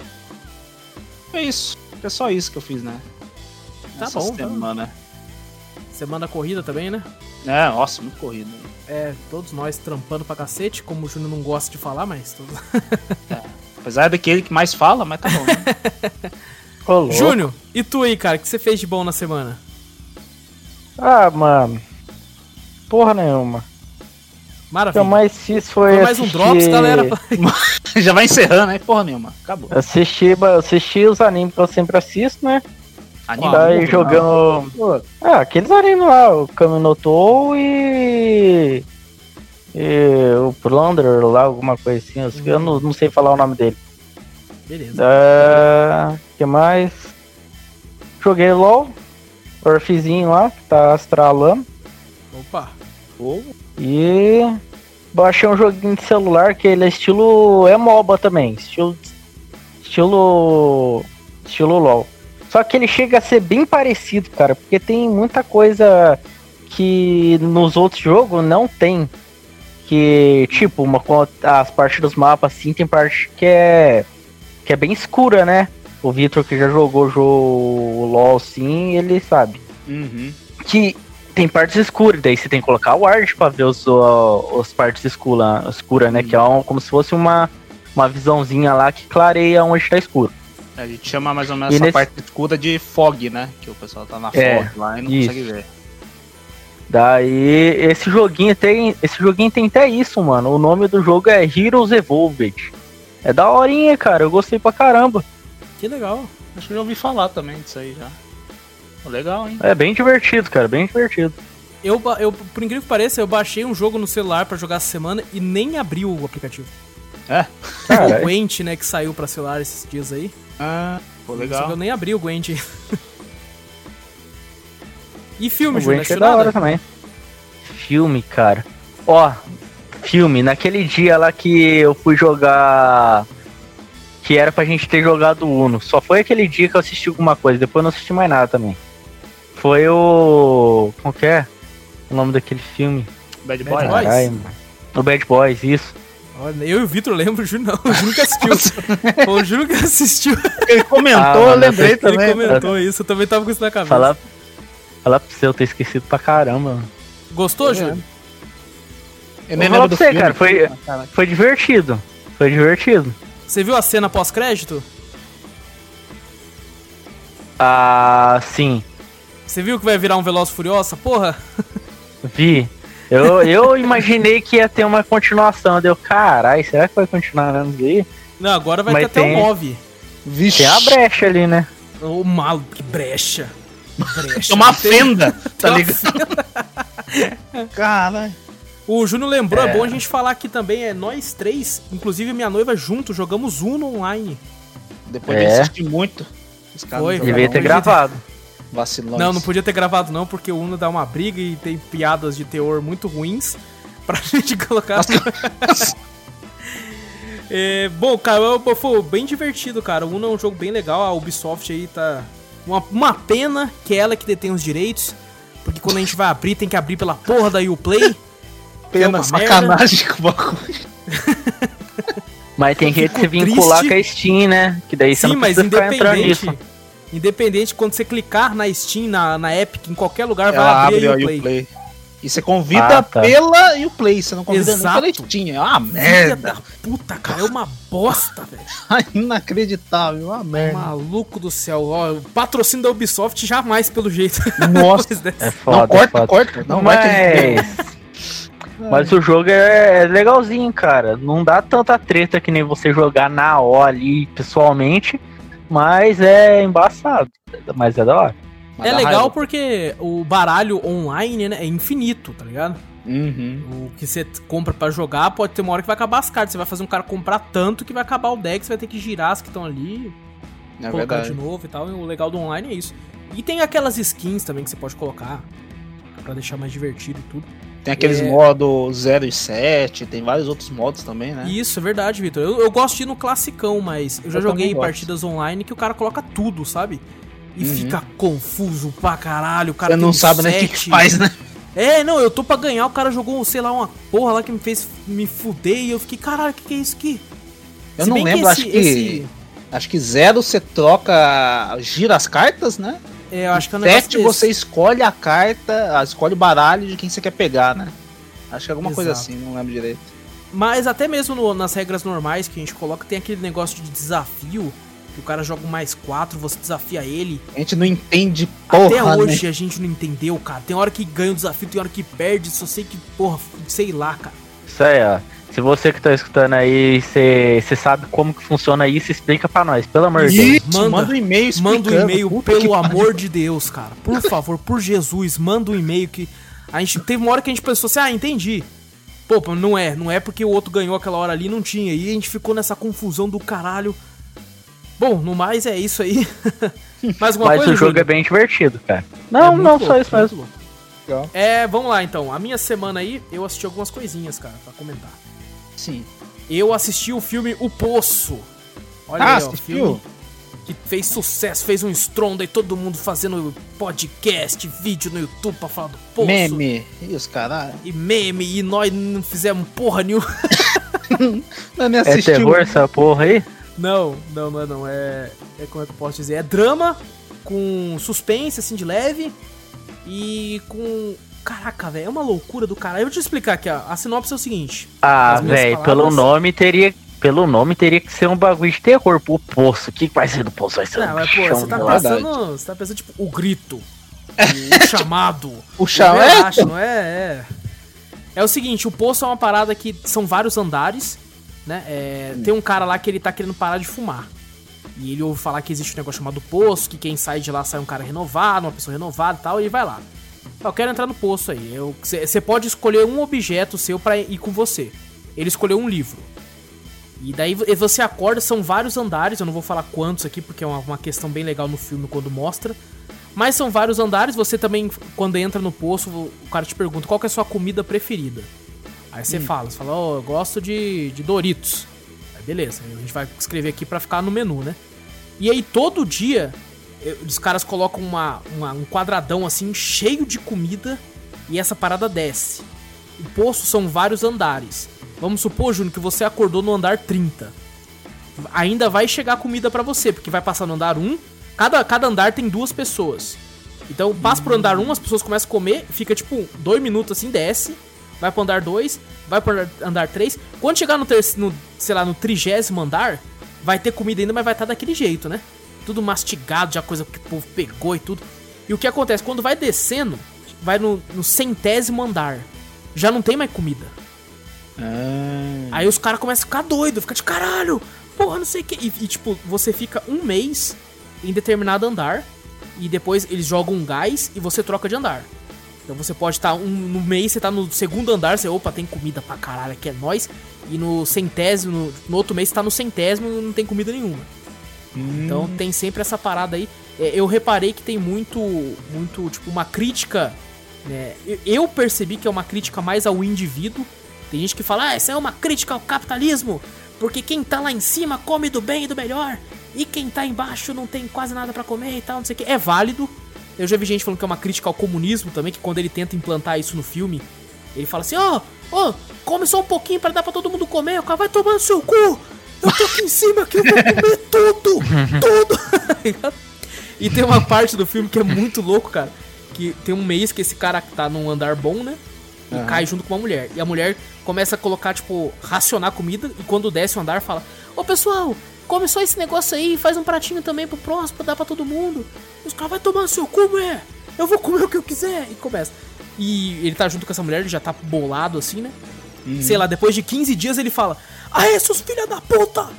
É isso. É só isso que eu fiz, né? Tá Essa bom, tá. semana. Semana corrida também, né? É, nossa, muito corrido. É, todos nós trampando pra cacete, como o Júnior não gosta de falar, mas. todos- Apesar daquele que mais fala, mas tá bom. Né? Ô. Júnior, e tu aí, cara, o que você fez de bom na semana? Ah, mano. Porra nenhuma. Maravilha. mais fiz foi. Foi mais um assistir- Drops, galera. Já vai encerrando, aí porra nenhuma. Acabou. Assistir, assistir os animes que eu sempre assisto, né? Tá aí muito, jogando. Ah, aqueles animes lá, o Kaminotou e. E o Plunder lá, alguma coisa assim. Eu, eu não, não sei falar o nome dele. Beleza. É, que mais? Joguei LOL, Orfizinho lá, que tá estralando. Opa. pô, E baixei um joguinho de celular que ele é estilo. É MOBA também. Estilo. Estilo. Estilo LOL. Só que ele chega a ser bem parecido, cara, porque tem muita coisa que nos outros jogos não tem. Que, tipo, uma, as partes dos mapas assim, tem parte que é. que é bem escura, né? O Vitor que já jogou o jogo LOL sim, ele sabe. Uhum. Que tem partes escuras, daí você tem que colocar o ward pra ver os, os partes escura, escura né? Que é um- como se fosse uma, uma visãozinha lá que clareia onde tá escuro. A gente chama mais ou menos E essa nesse- parte escura de fog, né? Que o pessoal tá na É, fog lá e não isso. consegue ver. Daí esse joguinho tem. Esse joguinho tem até isso, mano. O nome do jogo é Heroes Evolved. É da horinha, cara. Eu gostei pra caramba. Que legal. Acho que eu já ouvi falar também disso aí já. Legal, hein? É bem divertido, cara. Bem divertido. Eu, eu, por incrível que pareça, eu baixei um jogo no celular pra jogar essa semana e nem abriu o aplicativo. É? O Cara, Gwent, né, que saiu pra celular esses dias aí. Ah, pô, Só que legal. eu nem abri o Gwent. e filme, o Júnior? Gwent é da hora também. Filme, cara. Ó, filme. Naquele dia lá que eu fui jogar. Que era pra gente ter jogado Uno. Só foi aquele dia que eu assisti alguma coisa. Depois eu não assisti mais nada também. Foi o. Como que é? O nome daquele filme? Bad Bad Boy? Boys? Caralho, mano. O Bad Boys, isso. Olha, eu e o Vitor lembro, o Júnior não. O Júnior que assistiu. o Júnior que assistiu. Ele comentou, Ah, eu lembrei também. Ele comentou isso, eu também tava com isso na cabeça. Falar, falar pra você, eu ter esquecido pra caramba. mano. Gostou, É. Júnior? Eu nem Vou lembro pra você, filme. cara, foi- Ah. Foi divertido. Foi divertido. Você viu a cena pós-crédito? Ah, sim. Você viu que vai virar um Veloz Furiosa? Porra! Vi. Eu, eu imaginei que ia ter uma continuação. Deu, carai, será que vai continuar isso aí? Não, agora vai Mas ter até tem- o 9. Vixe, Tem a brecha ali, né? Ô, maluco, que brecha. Brecha. tem uma fenda, tá ligado? Caralho. O Júnior lembrou, é. É. bom a gente falar aqui também, é nós três, inclusive minha noiva junto, jogamos Uno online. Depois É. de assistir muito. Os caras Foi, não Devia ter gravado. Vacilões. Não, não podia ter gravado não, porque o Uno dá uma briga e tem piadas de teor muito ruins pra gente colocar. É, bom, cara, foi bem divertido, cara. O Uno é um jogo bem legal, a Ubisoft aí tá... Uma, uma pena que é ela que detém os direitos, porque quando a gente vai abrir, tem que abrir pela porra da Uplay. é Pena, uma sacanagem com o bagulho. Mas tem que se vincular triste. com a Steam, né? Que daí você Sim, não mas independente. Independente, quando você clicar na Steam, na, na Epic, em qualquer lugar, vai Ela abrir abre a a Uplay. Uplay. E você convida Ah, tá. pela Uplay, você não convida Exato. nem pela Steam. É uma Filha merda. da puta, cara, é uma bosta, velho. Inacreditável, é uma merda. Maluco do céu. Ó, o patrocínio da Ubisoft jamais, pelo jeito. Nossa. É foda, não, é corta, foda. corta. Não, vai ter mas... Mas o jogo é, é legalzinho, cara. Não dá tanta treta que nem você jogar na O ali pessoalmente, mas é embaçado. Mas é da hora. Mas É legal raiva. porque o baralho online né, é infinito, tá ligado? Uhum. O que você compra pra jogar pode ter uma hora que vai acabar as cartas. Você vai fazer um cara comprar tanto que vai acabar o deck, você vai ter que girar as que estão ali, É colocar verdade. de novo e tal. E o legal do online é isso. E tem aquelas skins também que você pode colocar pra deixar mais divertido e tudo. Tem aqueles É. modos 0 e 7, tem vários outros modos também, né? Isso, é verdade, Vitor. Eu, eu gosto de ir no classicão, mas eu já Eu joguei também gosto. partidas online que o cara coloca tudo, sabe? E Uhum. fica confuso pra caralho. O cara Você não sabe nem o que, que faz, né? É, não, eu tô pra ganhar, o cara jogou, sei lá, uma porra lá que me fez me fuder e eu fiquei, caralho, o que, que é isso aqui? Eu Se não bem que lembro, esse- acho que. esse- Acho que zero você troca. gira as cartas, né? É, eu acho que é um Sete você escolhe a carta, ah, escolhe o baralho de quem você quer pegar, né? Acho que é alguma coisa Exato. assim, não lembro direito. Mas até mesmo no- nas regras normais que a gente coloca, tem aquele negócio de desafio, que o cara joga um mais quatro, você desafia ele. A gente não entende porra, Até né? hoje a gente não entendeu, cara. Tem hora que ganha o desafio, tem hora que perde, só sei que, porra, sei lá, cara. Isso aí, ó. Se você que tá escutando aí, você sabe como que funciona isso, explica pra nós, pelo amor de Deus. Manda- manda, um e-mail. Manda um e-mail, pelo pariu. amor de Deus, cara. Por favor, por Jesus, manda um e-mail que. A gente teve uma hora que a gente pensou assim, ah, entendi. Pô, pô, não é, não é porque o outro ganhou aquela hora ali e não tinha. E a gente ficou nessa confusão do caralho. Bom, no mais é isso aí. Mais alguma Mas coisa? o jogo Júlio? é bem divertido, cara. É Não, muito não, só isso muito mesmo. Legal. É, vamos lá então. A minha semana aí, eu assisti algumas coisinhas, cara, pra comentar. Sim. Eu assisti o filme O Poço. Olha Ah, aí, ó, filme que fez sucesso, fez um estrondo aí, todo mundo fazendo podcast, vídeo no YouTube pra falar do Poço. Meme. Ih, os caralho. E meme, e nós não fizemos porra nenhuma. Não me É assistiu. terror essa porra aí? Não, não, não é não. É, é como é que eu posso dizer? É drama com suspense, assim, de leve. E com. Caraca, velho, é uma loucura do caralho. Eu vou te explicar aqui, ó. A sinopse é o seguinte. Ah, velho, pelo nome teria. Pelo nome teria que ser um bagulho de terror. O poço. O que que vai ser do poço? Vai ser Não, um mas pô, você tá verdade. pensando. Você tá pensando, tipo, o grito. O, chamado. O chão O é? Não é? É. É o seguinte, o poço é uma parada que são vários andares, né? É, Tem um cara lá que ele tá querendo parar de fumar. E ele ouve falar que existe um negócio chamado poço, que quem sai de lá sai um cara renovado, uma pessoa renovada e tal, e ele vai lá. Eu quero entrar no poço aí. Você pode escolher um objeto seu pra ir com você. Ele escolheu um livro. E daí vo- você acorda, são vários andares, eu não vou falar quantos aqui, porque é uma, uma questão bem legal no filme quando mostra. Mas são vários andares, você também, quando entra no poço, o cara te pergunta qual é a sua comida preferida. Aí você fala, você fala, ó, eu gosto de, de Doritos. Aí beleza, a gente vai escrever aqui pra ficar no menu, né? E aí todo dia, os caras colocam uma, uma- um quadradão assim, cheio de comida, e essa parada desce. O poço são vários andares. Vamos supor, Júnior, que você acordou no andar 30. Ainda vai chegar comida pra você, porque vai passar no andar 1. Cada, cada andar tem duas pessoas. Então passa pro andar 1, as pessoas começam a comer, fica tipo dois minutos assim, desce. Vai pro andar 2, vai pro andar- andar 3. Quando chegar no, terceiro, no sei lá, no trigésimo andar, vai ter comida ainda, mas vai estar daquele jeito, né? Tudo mastigado, já coisa que o povo pegou e tudo. E o que acontece? Quando vai descendo, vai no, no centésimo andar. Já não tem mais comida. Ah, Aí os caras começam a ficar doido, fica de caralho, porra, não sei o que. E, e, tipo, você fica um mês em determinado andar e depois eles jogam um gás e você troca de andar. Então você pode estar um, no mês, você tá no segundo andar, você, opa, tem comida pra caralho, aqui é nóis. E no centésimo, no, no outro mês você tá no centésimo e não tem comida nenhuma. Então tem sempre essa parada aí. É, eu reparei que tem muito, muito, tipo, uma crítica, né? Eu- Eu percebi que é uma crítica mais ao indivíduo. Tem gente que fala, ah, essa é uma crítica ao capitalismo, porque quem tá lá em cima come do bem e do melhor, e quem tá embaixo não tem quase nada pra comer e tal, não sei o que. É válido. Eu já vi gente falando que é uma crítica ao comunismo também, que quando ele tenta implantar isso no filme, ele fala assim, ó, ó, come só um pouquinho pra dar pra todo mundo comer, o cara vai tomar no seu cu! Eu tô aqui em cima que eu vou comer tudo! Tudo! e tem uma parte do filme que é muito louco, cara. Que tem um mês que esse cara tá num andar bom, né? E Aham. cai junto com uma mulher. E a mulher começa a colocar, tipo, racionar comida. E quando desce o andar, fala: Ô pessoal, come só esse negócio aí, faz um pratinho também pro próximo, dar pra todo mundo. Os caras vai tomar no seu cu, mulher! Eu vou comer o que eu quiser! E começa. E ele tá junto com essa mulher, ele já tá bolado assim, né? Sei lá, depois de 15 dias ele fala: Aê, seus filha da puta!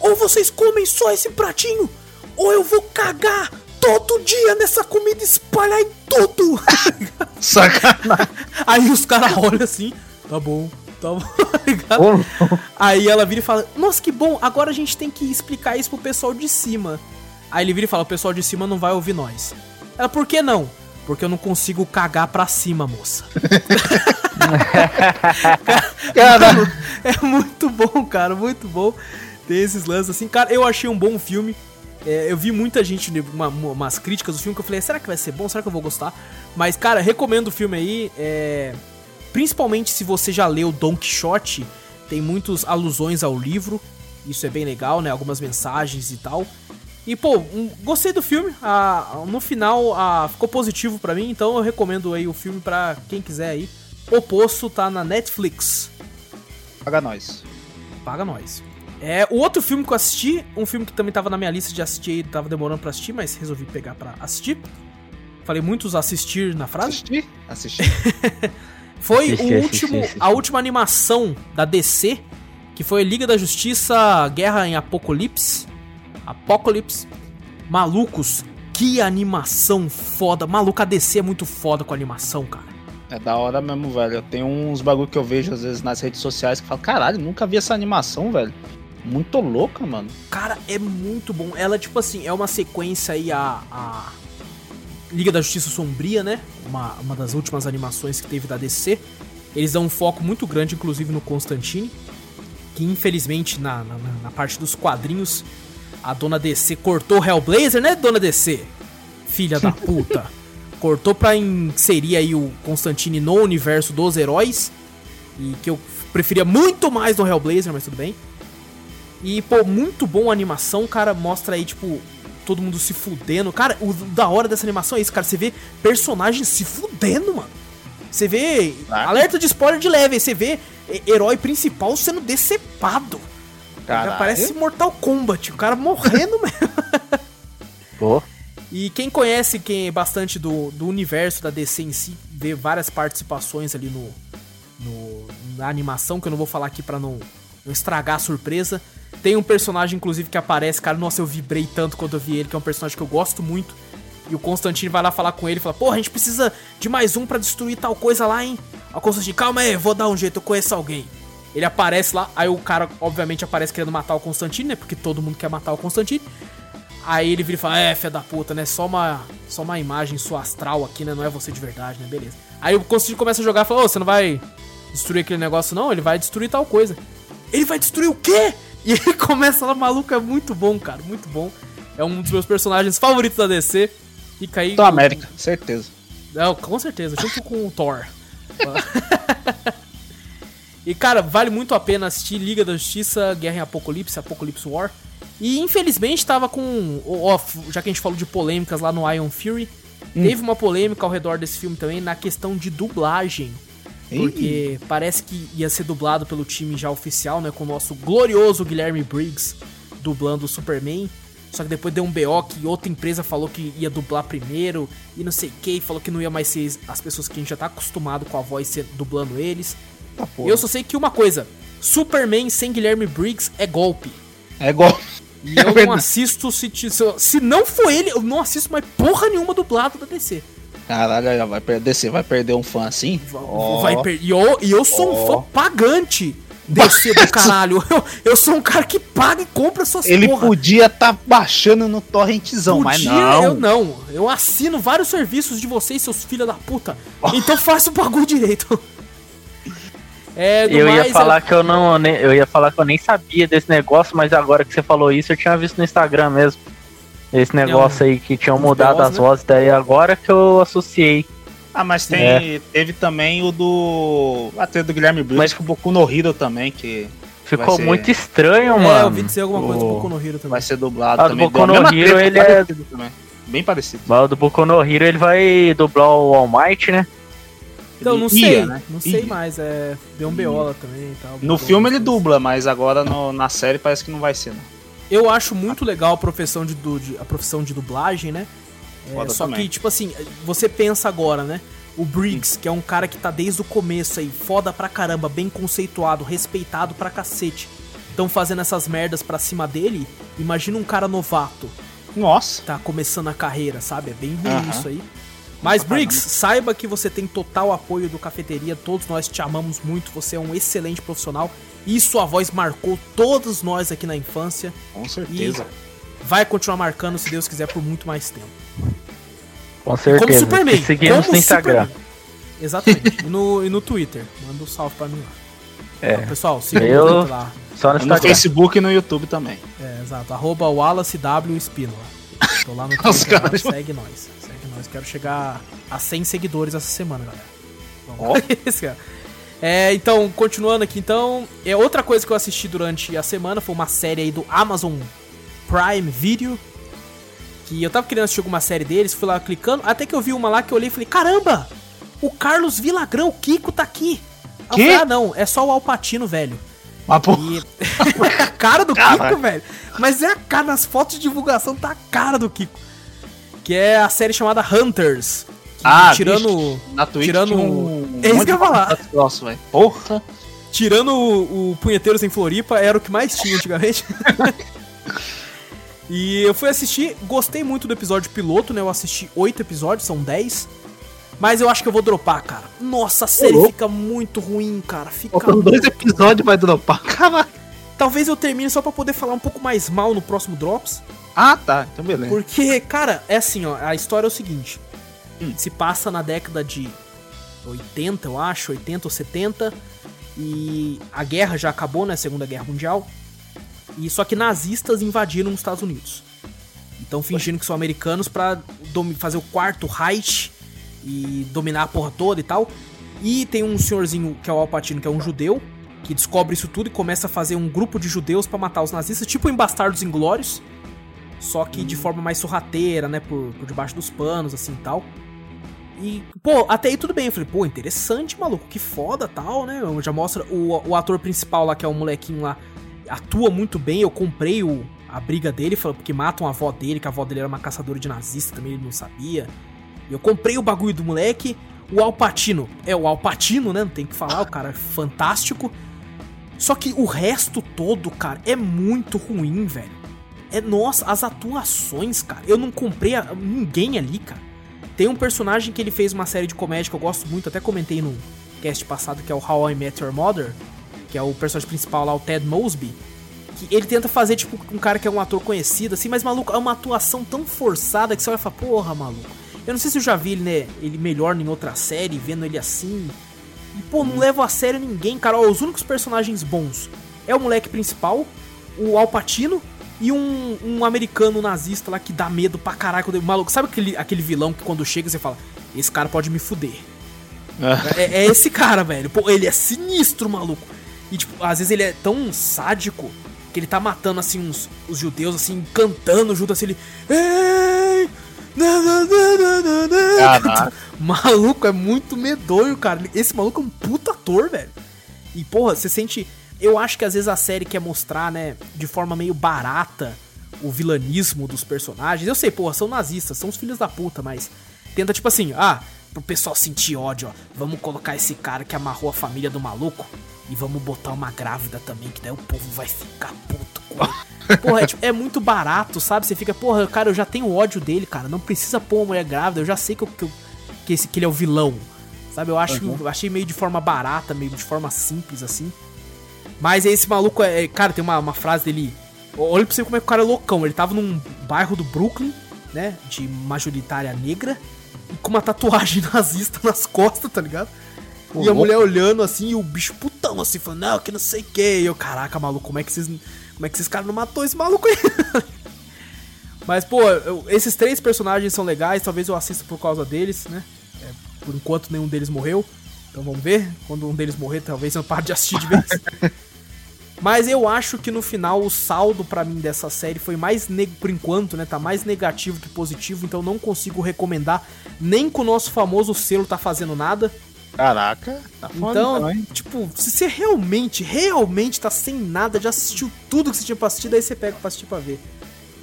Ou vocês comem só esse pratinho, ou eu vou cagar todo dia nessa comida e espalhar em tudo! sacanagem. Aí os caras olham assim, tá bom, tá bom, ligado? Aí ela vira e fala, nossa, que bom, agora a gente tem que explicar isso pro pessoal de cima. Aí ele vira e fala, o pessoal de cima não vai ouvir nós. Ela, por que não? Porque eu não consigo cagar pra cima, moça. Cara, É muito bom, cara, muito bom. Tem esses lances assim. Cara, eu achei um bom filme. É, eu vi muita gente, né, uma- umas críticas do filme que eu falei, será que vai ser bom? Será que eu vou gostar? Mas, cara, recomendo o filme aí. é, Principalmente se você já leu Don Quixote, tem muitas alusões ao livro. Isso é bem legal, né? Algumas mensagens e tal. E, pô, um- gostei do filme. Ah, no final, ah, ficou positivo pra mim. Então eu recomendo aí o filme pra quem quiser aí. O Poço tá na Netflix. paga nós. Paga nós. É, o outro filme que eu assisti, um filme que também tava na minha lista de assistir e tava demorando pra assistir, mas resolvi pegar pra assistir. Falei muitos assistir na frase. Assisti? Assisti. Foi Assisti, o último, assisti. a última animação da DC, que foi Liga da Justiça Guerra em Apocalipse. Apocalipse. Malucos, que animação foda. Maluco, a DC é muito foda com animação, cara. É da hora mesmo, velho. Eu tenho uns bagulho que eu vejo às vezes nas redes sociais que eu falo, caralho, nunca vi essa animação, velho. Muito louca, mano. Cara, é muito bom. Ela, tipo assim, é uma sequência aí a, a Liga da Justiça Sombria, né? Uma, uma das últimas animações que teve da DC. Eles dão um foco muito grande, inclusive, no Constantine. Que infelizmente, na, na, na parte dos quadrinhos, a dona DC cortou o Hellblazer, né, dona DC? Filha da puta. cortou pra inserir aí o Constantine no universo dos heróis. E que eu preferia muito mais no Hellblazer, mas tudo bem. E, pô, muito bom a animação, cara. Mostra aí, tipo, todo mundo se fudendo. Cara, o da hora dessa animação é isso, cara. Você vê personagens se fudendo, mano. Você vê. Ah. Alerta de spoiler de leve. aí Você vê he- herói principal sendo decepado. Caralho. Parece Mortal Kombat. O cara morrendo mesmo. Pô, E quem conhece quem é bastante do, do universo da DC em si, vê várias participações ali no, no- na animação, que eu não vou falar aqui pra não, não estragar a surpresa. Tem um personagem, inclusive, que aparece, cara, nossa, eu vibrei tanto quando eu vi ele, que é um personagem que eu gosto muito. E o Constantine vai lá falar com ele e fala, porra, a gente precisa de mais um pra destruir tal coisa lá, hein? Aí o Constantine, calma aí, vou dar um jeito, eu conheço alguém. Ele aparece lá, aí o cara, obviamente, aparece querendo matar o Constantine, né? Porque todo mundo quer matar o Constantine. Aí ele vira e fala, é, fé da puta, né? Só uma, só uma imagem sua astral aqui, né? Não é você de verdade, né? Beleza. Aí o Constantine começa a jogar e fala, ô, você não vai destruir aquele negócio, não? Ele vai destruir tal coisa. Ele vai destruir o quê? E ele começa lá, maluco, é muito bom, cara, muito bom. É um dos meus personagens favoritos da DC. Fica aí. Capitão América, certeza. Não, com certeza, junto com o Thor. e, cara, vale muito a pena assistir Liga da Justiça, Guerra em Apocalipse, Apocalipse War. E, infelizmente, tava com... Ó, já que a gente falou de polêmicas lá no Iron Fury, teve uma polêmica ao redor desse filme também na questão de dublagem. Porque parece que ia ser dublado pelo time já oficial, né? Com o nosso glorioso Guilherme Briggs dublando o Superman. Só que depois deu um BO que outra empresa falou que ia dublar primeiro e não sei o que, falou que não ia mais ser as pessoas que a gente já tá acostumado com a voz ser, dublando eles. Porra. Eu só sei que uma coisa: Superman sem Guilherme Briggs é golpe. É igual. E É eu não verdade. assisto se, se, se não for ele, eu não assisto mais porra nenhuma dublado da DC. Caralho, já vai perder. Você vai perder um fã assim? Ó. Vai per- e, eu, e eu sou um Ó. fã pagante DC do caralho. Eu, eu sou um cara que paga e compra suas Ele porra. podia tá baixando no torrentzão, mas Podia, não. Eu não. Eu assino vários serviços de vocês, seus filhos da puta. Então faça o bagulho direito. É, do eu ia mais, falar que eu não. Eu ia falar que eu nem sabia desse negócio, mas agora que você falou isso, eu tinha visto no Instagram mesmo. Esse negócio aí que tinham mudado as né? vozes, daí agora que eu associei. Ah, mas tem, É. teve também o do. Até do Guilherme Briggs, Mas- com o Boku no Hero também, que Ficou ser- muito estranho, É, mano. eu ouvi dizer alguma coisa do o- Boku no Hero também. vai ser dublado Ah, do também. Boku Deu a no Hero, ele é- também. Bem parecido. Mas o do Boku no Hero ele vai dublar o All Might, né? Então, não Ia, sei. né? Não sei Ia. mais. É, deu um BO também e tal. No filme ele dubla, mas agora no- na série parece que não vai ser, não. Eu acho muito legal a profissão de, de- a profissão de dublagem, né? É, só também. que, tipo assim, você pensa agora, né? O Briggs, que é um cara que tá desde o começo aí, foda pra caramba, bem conceituado, respeitado pra cacete. Estão fazendo essas merdas pra cima dele. Imagina um cara novato, Nossa. tá começando a carreira, sabe? É bem ruim Aham. isso aí. Mas, Briggs, saiba que você tem total apoio do Cafeteria, todos nós te amamos muito, você é um excelente profissional e sua voz marcou todos nós aqui na infância. Com certeza. Vai continuar marcando, se Deus quiser, por muito mais tempo. Com certeza. Como Superman. E seguimos como no Instagram. Superman. Exatamente. e, no, e no Twitter. Manda um salve pra mim lá. É. Então, pessoal, siga Eu- lá. Só no No. Facebook e no YouTube também. É, exato. Arroba Wallace W Espínola. Tô lá no Os Twitter, lá, caras- segue nós. Segue nós. Quero chegar a 100 seguidores essa semana, galera. Ó. Vamos isso, cara. É, então, continuando aqui, então, é outra coisa que eu assisti durante a semana foi uma série aí do Amazon Prime Video. Que eu tava querendo assistir alguma série deles, fui lá clicando, até que eu vi uma lá que eu olhei e falei, caramba! O Carlos Vilagrão, o Kiko tá aqui. Quê? falei, ah, não, é só o Alpatino, velho. Mas, pô, E é a cara do Cara. Kiko, velho. Mas é a cara, nas fotos de divulgação tá a cara do Kiko. Que é a série chamada Hunters. Que, Ah, tirando. na Twitch tirando um- É isso que eu ia falar. Nossa, velho. Porra. Tirando o, o Punheteiros em Floripa, era o que mais tinha antigamente. e eu fui assistir, gostei muito do episódio piloto, né? Eu assisti oito episódios, são 10. Mas eu acho que eu vou dropar, cara. Nossa, a série louco. fica muito ruim, cara. Fica Faltando dois episódios vai dropar. Caralho. Talvez eu termine só pra poder falar um pouco mais mal no próximo Drops. Ah, tá. Então beleza. Porque, cara, é assim, ó, a história é o seguinte. Hum. Se passa na década de 80, eu acho, 80 ou 70, e a guerra já acabou, né, Segunda Guerra Mundial. E só que nazistas invadiram os Estados Unidos. Então fingindo que são americanos pra domi- fazer o quarto Reich e dominar a porra toda e tal. E tem um senhorzinho que é o Alpatino, que é um judeu, que descobre isso tudo e começa a fazer um grupo de judeus pra matar os nazistas, tipo em Bastardos Inglórios, só que de forma mais sorrateira, né, por, por debaixo dos panos, assim, tal. E, pô, até aí tudo bem. Eu falei, pô, interessante, maluco, que foda, tal, né? Já mostra o, o ator principal lá, que é o molequinho lá, atua muito bem. Eu comprei o, a briga dele, porque matam a avó dele, que a avó dele era uma caçadora de nazista também, ele não sabia. Eu comprei o bagulho do moleque. O Alpatino é o Alpatino, né? Não tem que falar, o cara é fantástico. Só que o resto todo, cara, é muito ruim, velho. É, nossa, as atuações, cara. Eu não comprei a, ninguém ali, cara. Tem um personagem que ele fez uma série de comédia que eu gosto muito, até comentei no cast passado, que é o How I Met Your Mother, que é o personagem principal lá, o Ted Mosby. Que ele tenta fazer, tipo, um cara que é um ator conhecido, assim, mas maluco, é uma atuação tão forçada que você vai falar, porra, maluco. Eu não sei se eu já vi ele, né, ele melhor em outra série, vendo ele assim. E, pô, não levo a sério ninguém, cara. Ó, os únicos personagens bons é o moleque principal, o Alpatino e um, um americano nazista lá que dá medo pra caralho. Quando, maluco, sabe aquele, aquele vilão que quando chega você fala, esse cara pode me fuder. é, é, esse cara, velho. Pô, ele é sinistro, maluco. E, tipo, às vezes ele é tão sádico que ele tá matando, assim, uns, os judeus, assim, cantando junto, assim, ele... Ei! Caraca. Maluco, é muito medonho, cara. Esse maluco é um puta ator, velho. E, porra, você sente. Eu acho que às vezes a série quer mostrar, né, de forma meio barata o vilanismo dos personagens. Eu sei, porra, são nazistas, são os filhos da puta, mas tenta tipo assim, ah, pro pessoal sentir ódio, ó, vamos colocar esse cara que amarrou a família do maluco e vamos botar uma grávida também, que daí o povo vai ficar puto com. Porra, é, tipo, é, muito barato, sabe? Você fica, porra, cara, eu já tenho ódio dele, cara. Não precisa pôr uma mulher grávida, eu já sei que, eu, que, eu, que, esse, que ele é o vilão. Sabe? Eu acho uhum. eu achei meio de forma barata, meio de forma simples, assim. Mas esse maluco, é, é, cara, tem uma, uma frase dele. Olha pra você como é que o cara é loucão. Ele tava num bairro do Brooklyn, né? De majoritária negra. E com uma tatuagem nazista nas costas, tá ligado? Pô, e a mulher olhando assim, e o bicho putão assim, falando, não, que não sei o que. E eu, caraca, maluco, como é que vocês como é que esses caras não matou esse maluco aí? Mas, pô, eu, esses três personagens são legais, talvez eu assista por causa deles, né? É, por enquanto nenhum deles morreu. Então vamos ver. Quando um deles morrer, talvez eu pare de assistir de vez. Mas eu acho que no final o saldo para mim dessa série foi mais por enquanto, né, tá mais negativo que positivo, então não consigo recomendar nem com o nosso famoso selo tá fazendo nada. Caraca, tá foda Então, também. tipo, se você realmente, realmente tá sem nada, já assistiu tudo que você tinha pra assistir, daí você pega pra assistir pra ver.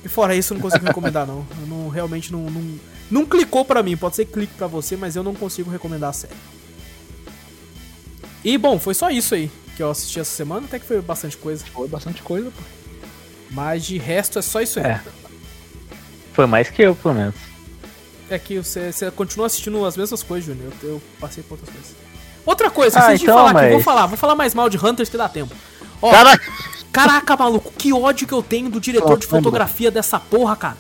E fora isso, eu não consigo recomendar, não. Eu não, realmente não, não, não clicou pra mim. Pode ser que clique pra você, mas eu não consigo recomendar a série. E, bom, foi só isso aí que eu assisti essa semana. Até que foi bastante coisa. Foi bastante coisa, pô. Mas de resto é só isso aí. É. Foi mais que eu, pelo menos. É que você, você continua assistindo as mesmas coisas, Júnior. Eu, eu, passei por outras coisas. Outra coisa, ah, então, de falar mas... aqui, vou falar, vou falar mais mal de Hunters que dá tempo. Ó, Caraca! Caraca, maluco, que ódio que eu tenho do diretor de fotografia dessa porra, cara.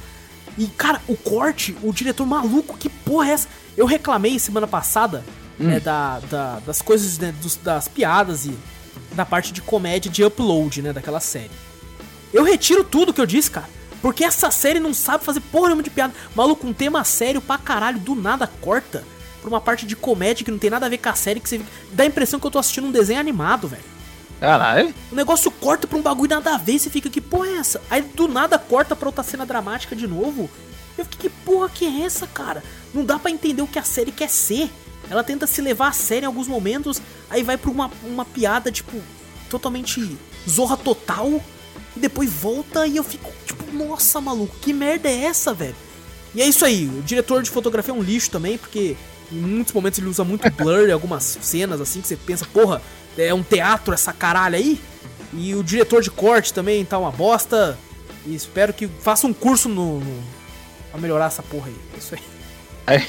E, cara, o corte, o diretor maluco, que porra é essa? Eu reclamei semana passada hum. né, da, da, das coisas, né, dos, das piadas e da parte de comédia de upload, né, daquela série. Eu retiro tudo que eu disse, cara. Porque essa série não sabe fazer porra nenhuma de piada. Maluco, um tema sério pra caralho, do nada corta pra uma parte de comédia que não tem nada a ver com a série, que você dá a impressão que eu tô assistindo um desenho animado, velho. Caralho. O negócio corta pra um bagulho nada a ver, você fica, que porra é essa? Aí do nada corta pra outra cena dramática de novo. Eu fiquei, que porra que é essa, cara? Não dá para entender o que a série quer ser. Ela tenta se levar a sério em alguns momentos, aí vai pra uma, uma piada, tipo, totalmente zorra total e depois volta e eu fico tipo, nossa, maluco, que merda é essa, velho? E é isso aí, o diretor de fotografia é um lixo também, porque em muitos momentos ele usa muito blur em algumas cenas assim que você pensa, porra, é um teatro essa caralho aí. E o diretor de corte também tá uma bosta. E espero que faça um curso no, no pra melhorar essa porra aí. É isso aí. É.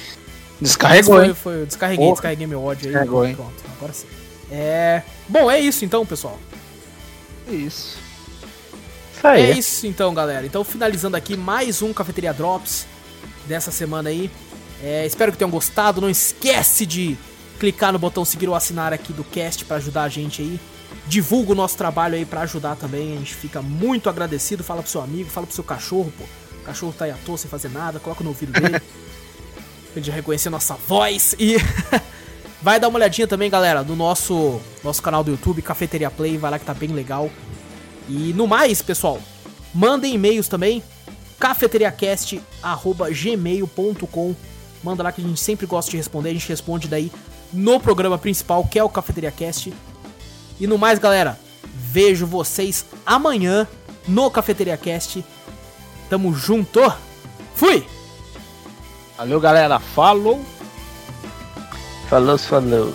Descarregou, foi, foi, descarreguei, porra. descarreguei meu ódio aí. Descarregou, hein? Pronto, agora sim. É. Bom, é isso então, pessoal. É isso. Isso aí. É isso então, galera. Então, finalizando aqui mais um Cafeteria Drops dessa semana aí. É, espero que tenham gostado. Não esquece de clicar no botão seguir ou assinar aqui do cast para ajudar a gente aí. Divulga o nosso trabalho aí para ajudar também. A gente fica muito agradecido. Fala pro seu amigo, fala pro seu cachorro, pô. O cachorro tá aí à toa sem fazer nada, coloca no ouvido dele. ele reconhecer nossa voz. E Vai dar uma olhadinha também, galera, no nosso, nosso canal do YouTube, Cafeteria Play, vai lá que tá bem legal. E no mais, pessoal, mandem e-mails também, cafeteriacast.gmail.com. Manda lá que a gente sempre gosta de responder, a gente responde daí no programa principal, que é o Cafeteria Cast. E no mais, galera, vejo vocês amanhã no Cafeteria Cast. Tamo junto. Fui! Valeu, galera. Falou! Falou, falou.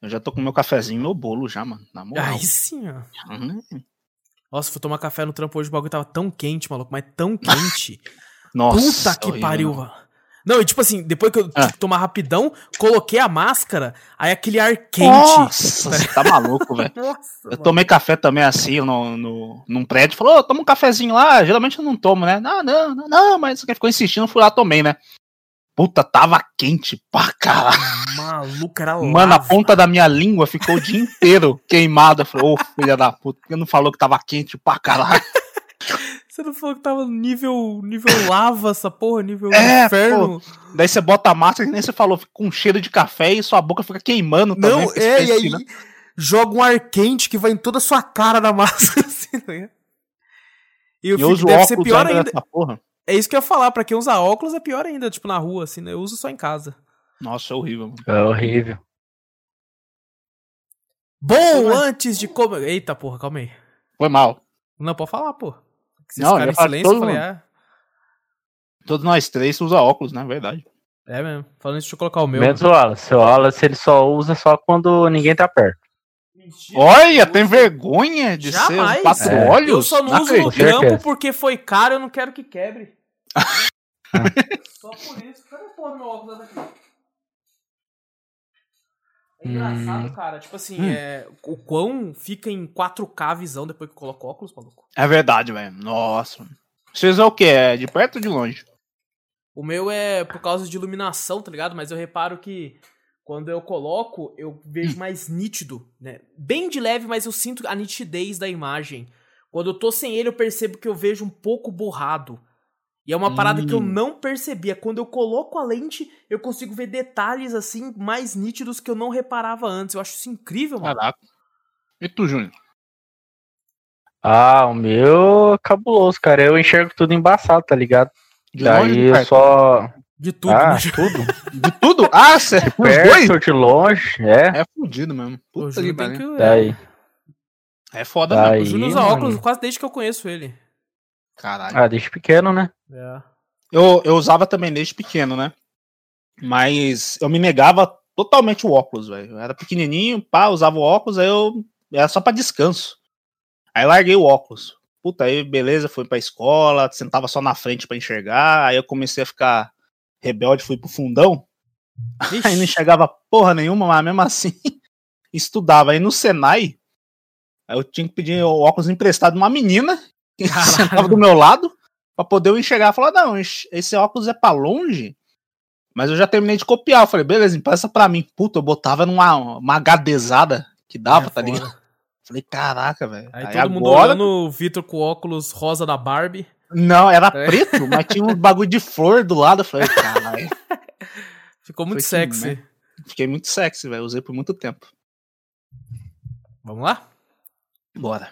Eu já tô com meu cafezinho meu bolo já, mano. Na moral. Aí sim, ó. Hum. Nossa, fui tomar café no trampo hoje, o bagulho tava tão quente, maluco, mas tão quente. Nossa. Puta que horrível, pariu, mano. Não, e tipo assim, depois que eu Ah. tive que tomar rapidão, coloquei a máscara, aí aquele ar quente. Nossa, você tá maluco, velho. Eu mano. tomei café também assim no, no, num prédio. Falou, ô, toma um cafezinho lá. Geralmente eu não tomo, né? Não, não, não, não, mas ficou insistindo, fui lá, tomei, né? Puta, tava quente pra caralho. Maluco, era Mano, a lava. ponta da minha língua ficou o dia inteiro queimada. Eu falei, ô, filha da puta, por que não falou que tava quente pra caralho? Você não falou que tava nível, nível lava essa porra, nível É, inferno? Daí você bota a máscara, que nem você falou, fica com cheiro de café e sua boca fica queimando também. Não, é, e aí respira. joga um ar quente que vai em toda a sua cara na máscara, assim, ligado? E E eu eu fico, uso deve ser pior ainda porra. É isso que eu ia falar, pra quem usa óculos é pior ainda, tipo, na rua, assim, né? Eu uso só em casa. Nossa, é horrível. mano. É horrível. Bom, antes de comer. Eita porra, calma aí. Foi mal. Não, pode falar, pô. Se Não, ficar eu em silêncio, eu todo falei, ah, Todos nós três usa óculos, né? Verdade. é mesmo. Falando isso, deixa eu colocar o meu. Menos o Wallace. O Wallace ele só usa só quando ninguém tá perto. Mentira, Olha, tem uso- vergonha de ser Jamais. os quatro É. olhos? Eu só não, uso no trampo porque foi caro eu não quero que quebre. Só por isso. Cadê a porra do meu óculos aqui? É engraçado, cara. Tipo assim, Hum. é, o quão fica em 4K a visão depois que eu coloco óculos, maluco. É verdade, velho. Nossa. Vocês é o quê? É de perto ou de longe? O meu é por causa de iluminação, tá ligado? Mas eu reparo que quando eu coloco, eu vejo Hum. mais nítido, né? Bem de leve, mas eu sinto a nitidez da imagem. Quando eu tô sem ele, eu percebo que eu vejo um pouco borrado. E é uma parada que eu Hum. não percebia. Quando eu coloco a lente, eu consigo ver detalhes assim mais nítidos que eu não reparava antes. Eu acho isso incrível, mano. Caraca. E tu, Júnior? Ah, o meu é cabuloso, cara. Eu enxergo tudo embaçado, tá ligado? De Daí de eu perto? só. De tudo, ah, né? tudo. De tudo? Ah, cê... os dois? Perto, de longe, é. É fudido mesmo. Puta que pariu. que. Daí. É foda Daí. mesmo. O Júnior usa óculos quase desde que eu conheço ele. Caralho. Ah, desde pequeno, né? É. Eu, eu usava também desde pequeno, né? Mas eu me negava totalmente o óculos, velho. Eu era pequenininho, pá, usava o óculos, aí eu. Era só pra descanso. Aí larguei o óculos. Puta, aí beleza, fui pra escola, sentava só na frente pra enxergar. Aí eu comecei a ficar rebelde, fui pro fundão. Aí não enxergava porra nenhuma, mas mesmo assim estudava. Aí no Senai, aí eu tinha que pedir o óculos emprestado de uma menina que sentava do meu lado pra poder eu enxergar. Falar, não, esse óculos é pra longe, mas eu já terminei de copiar. Eu falei, beleza, empresta pra mim. Puta, eu botava numa uma HDzada que dava, É tá foda. ligado? Falei, caraca, velho. Aí, Aí, todo mundo agora. olhando o Vitor com óculos rosa da Barbie. Não, era É. preto, mas tinha um bagulho de flor do lado. Eu falei, caralho. Ficou muito Foi que sexy. Tempo. Fiquei muito sexy, velho. Usei por muito tempo. Vamos lá? Bora.